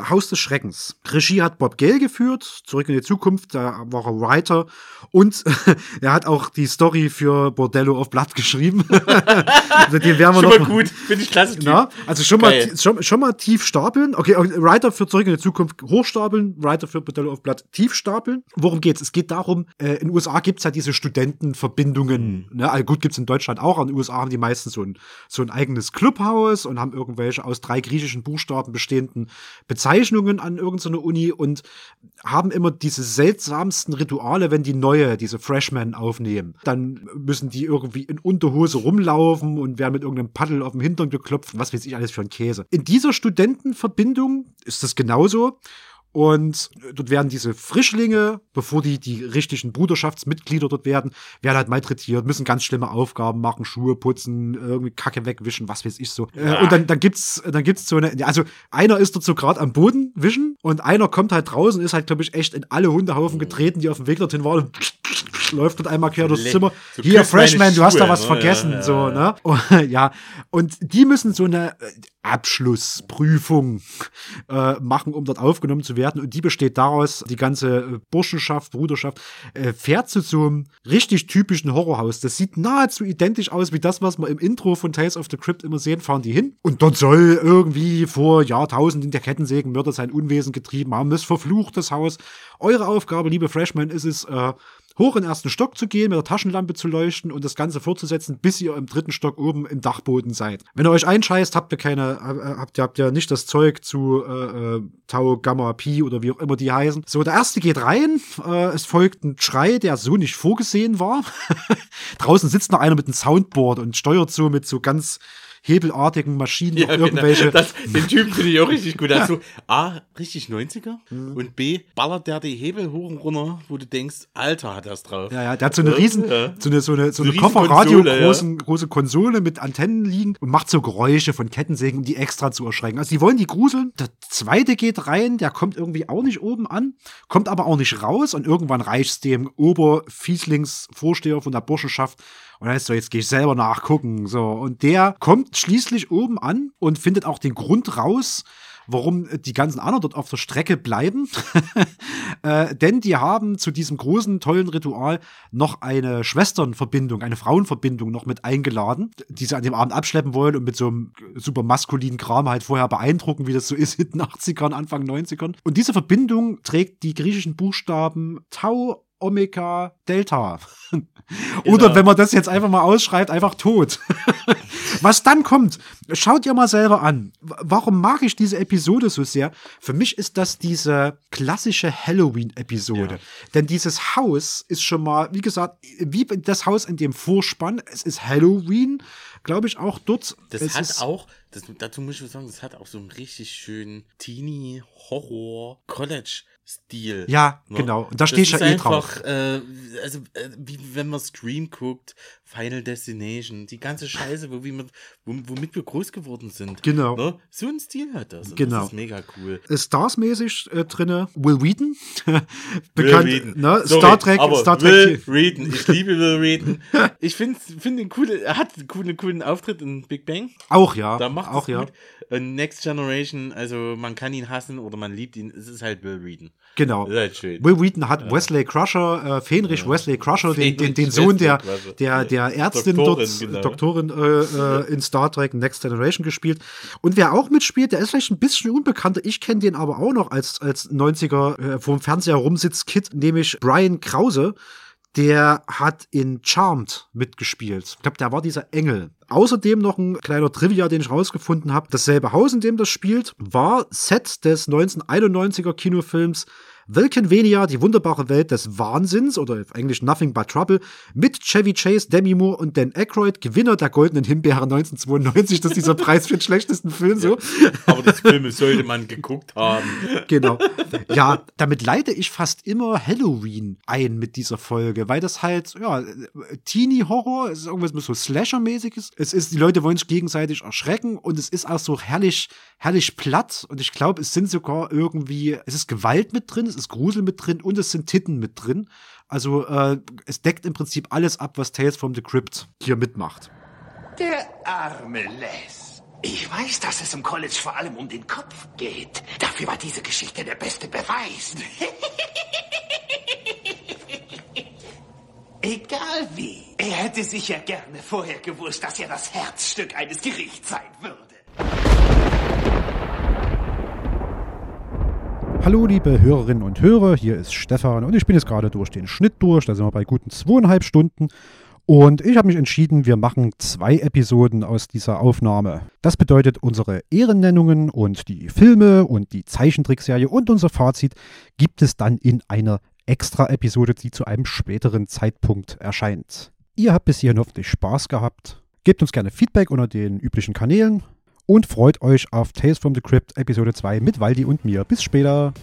Speaker 2: Haus des Schreckens. Regie hat Bob Gale geführt, zurück in die Zukunft, da war er Writer und er hat auch die Story für Bordello of Blood geschrieben. also den werden wir
Speaker 3: Schon
Speaker 2: noch
Speaker 3: mal gut, finde ich klasse.
Speaker 2: Na, also schon mal, schon, schon mal tief stapeln. Okay, okay, Writer für Zurück in die Zukunft hochstapeln, Writer für Bordello of Blood tief stapeln. Worum geht's? Es geht darum, äh, in den USA gibt's ja diese Studentenverbindungen. Ne? Also gut, gibt's in Deutschland auch. In den USA haben die meisten so ein, so ein eigenes Clubhaus und haben irgendwelche aus drei griechischen Buchstaben bestehenden Bezeichnungen an irgendeiner Uni und haben immer diese seltsamsten Rituale, wenn die neue, diese Freshmen aufnehmen. Dann müssen die irgendwie in Unterhose rumlaufen und werden mit irgendeinem Paddel auf dem Hintern geklopft. Was weiß ich alles für ein Käse. In dieser Studentenverbindung ist das genauso. Und dort werden diese Frischlinge, bevor die die richtigen Bruderschaftsmitglieder dort werden, werden halt malträtiert, müssen ganz schlimme Aufgaben machen, Schuhe putzen, irgendwie Kacke wegwischen, was weiß ich so. Ja. Und dann, dann gibt's, dann gibt's so eine, also einer ist dort so gerade am Boden wischen und einer kommt halt draußen, ist halt, glaube ich, echt in alle Hundehaufen getreten, die auf dem Weg dorthin waren und läuft dort einmal quer durchs Zimmer. So Hier, Freshman, du hast da was ne? vergessen, ja, ja, so, ne? Und, ja. Und die müssen so eine Abschlussprüfung äh, machen, um dort aufgenommen zu werden. Und die besteht daraus, die ganze äh, Burschenschaft, Bruderschaft, äh, fährt zu so einem richtig typischen Horrorhaus. Das sieht nahezu identisch aus wie das, was wir im Intro von Tales of the Crypt immer sehen, fahren die hin. Und dort soll irgendwie vor Jahrtausenden der Kettensägenmörder sein Unwesen getrieben haben. Das verfluchtes Haus. Eure Aufgabe, liebe Freshmen, ist es, äh, hoch in den ersten Stock zu gehen, mit der Taschenlampe zu leuchten und das Ganze fortzusetzen, bis ihr im dritten Stock oben im Dachboden seid. Wenn ihr euch einscheißt, habt ihr keine, habt ihr, habt ihr nicht das Zeug zu äh, äh, Tau, Gamma, Pi oder wie auch immer die heißen. So, der erste geht rein, äh, es folgt ein Schrei, der so nicht vorgesehen war. Draußen sitzt noch einer mit einem Soundboard und steuert so mit so ganz hebelartigen Maschinen ja, genau. irgendwelche.
Speaker 3: Das, den Typen finde ich auch richtig gut. Also A, richtig 90er mhm. und B, ballert der die Hebel hoch und runter, wo du denkst, Alter, hat das drauf.
Speaker 2: Ja, ja, der hat so eine riesen, ja. so eine, so eine, so, so eine Kofferradio, großen, ja. große Konsole mit Antennen liegen und macht so Geräusche von Kettensägen, um die extra zu erschrecken. Also die wollen die gruseln. Der zweite geht rein, der kommt irgendwie auch nicht oben an, kommt aber auch nicht raus und irgendwann reicht's dem Oberfieslingsvorsteher von der Burschenschaft und ist so, jetzt gehe ich selber nachgucken. So. Und der kommt schließlich oben an und findet auch den Grund raus, warum die ganzen anderen dort auf der Strecke bleiben. äh, denn die haben zu diesem großen, tollen Ritual noch eine Schwesternverbindung, eine Frauenverbindung noch mit eingeladen, die sie an dem Abend abschleppen wollen und mit so einem super maskulinen Kram halt vorher beeindrucken, wie das so ist in den 80ern, Anfang 90ern. Und diese Verbindung trägt die griechischen Buchstaben Tau, Omega Delta. Oder genau. wenn man das jetzt einfach mal ausschreibt, einfach tot. Was dann kommt, schaut ihr mal selber an. Warum mag ich diese Episode so sehr? Für mich ist das diese klassische Halloween-Episode. Ja. Denn dieses Haus ist schon mal, wie gesagt, wie das Haus in dem Vorspann. Es ist Halloween, glaube ich, auch dort.
Speaker 3: Das es hat auch, das, dazu muss ich sagen, das hat auch so einen richtig schönen Teenie-Horror-College- Stil.
Speaker 2: Ja, ne? genau. Und da stehe ich ja eh drauf.
Speaker 3: Äh, also, äh, wie wenn man Scream guckt, Final Destination, die ganze Scheiße, wo wir, womit wir groß geworden sind.
Speaker 2: Genau.
Speaker 3: Ne? So ein Stil hat das.
Speaker 2: genau.
Speaker 3: Das ist mega cool.
Speaker 2: Stars-mäßig äh, drinne Will Wheaton. Bekannt,
Speaker 3: Will Wheaton.
Speaker 2: Ne? Sorry, Star Trek.
Speaker 3: Aber
Speaker 2: Star
Speaker 3: Trek. Will Wheaton. Ich liebe Will Wheaton. ich finde find ihn cool. Er hat einen coolen, coolen Auftritt in Big Bang.
Speaker 2: Auch ja.
Speaker 3: Da macht
Speaker 2: auch ja.
Speaker 3: Gut. Next Generation, also man kann ihn hassen oder man liebt ihn. Es ist halt Will Wheaton.
Speaker 2: Genau. Will Wheaton hat ja. Wesley Crusher, äh, Fenrich ja. Wesley Crusher, den, den, den Sohn der, der, der Ärztin Doktorin, dort, genau. Doktorin äh, äh, in Star Trek Next Generation gespielt. Und wer auch mitspielt, der ist vielleicht ein bisschen unbekannter. Ich kenne den aber auch noch als, als 90er äh, vorm Fernseher rumsitzt Kid, nämlich Brian Krause. Der hat in Charmed mitgespielt. Ich glaube, der war dieser Engel. Außerdem noch ein kleiner Trivia, den ich rausgefunden habe. Dasselbe Haus, in dem das spielt, war Set des 1991er Kinofilms Wilkenvenia, die wunderbare Welt des Wahnsinns oder auf Englisch Nothing But Trouble mit Chevy Chase, Demi Moore und Dan Aykroyd, Gewinner der Goldenen Himbeere 1992. Das ist dieser Preis für den schlechtesten Film so.
Speaker 3: Aber das Film sollte man geguckt haben.
Speaker 2: Genau. Ja, damit leite ich fast immer Halloween ein mit dieser Folge, weil das halt, ja, Teenie-Horror, es ist irgendwas so Slasher-mäßiges. Es ist, die Leute wollen sich gegenseitig erschrecken und es ist auch so herrlich, herrlich platt und ich glaube, es sind sogar irgendwie, es ist Gewalt mit drin, es ist Grusel mit drin und es sind Titten mit drin. Also äh, es deckt im Prinzip alles ab, was Tales from the Crypt hier mitmacht.
Speaker 1: Der arme Les. Ich weiß, dass es im College vor allem um den Kopf geht. Dafür war diese Geschichte der beste Beweis. Egal wie. Er hätte sicher gerne vorher gewusst, dass er das Herzstück eines Gerichts sein würde.
Speaker 2: Hallo liebe Hörerinnen und Hörer, hier ist Stefan und ich bin jetzt gerade durch den Schnitt durch, da sind wir bei guten zweieinhalb Stunden und ich habe mich entschieden, wir machen zwei Episoden aus dieser Aufnahme. Das bedeutet, unsere Ehrennennungen und die Filme und die Zeichentrickserie und unser Fazit gibt es dann in einer Extra-Episode, die zu einem späteren Zeitpunkt erscheint. Ihr habt bis hierhin hoffentlich Spaß gehabt. Gebt uns gerne Feedback unter den üblichen Kanälen und freut euch auf Tales from the Crypt Episode 2 mit Waldi und mir. Bis später.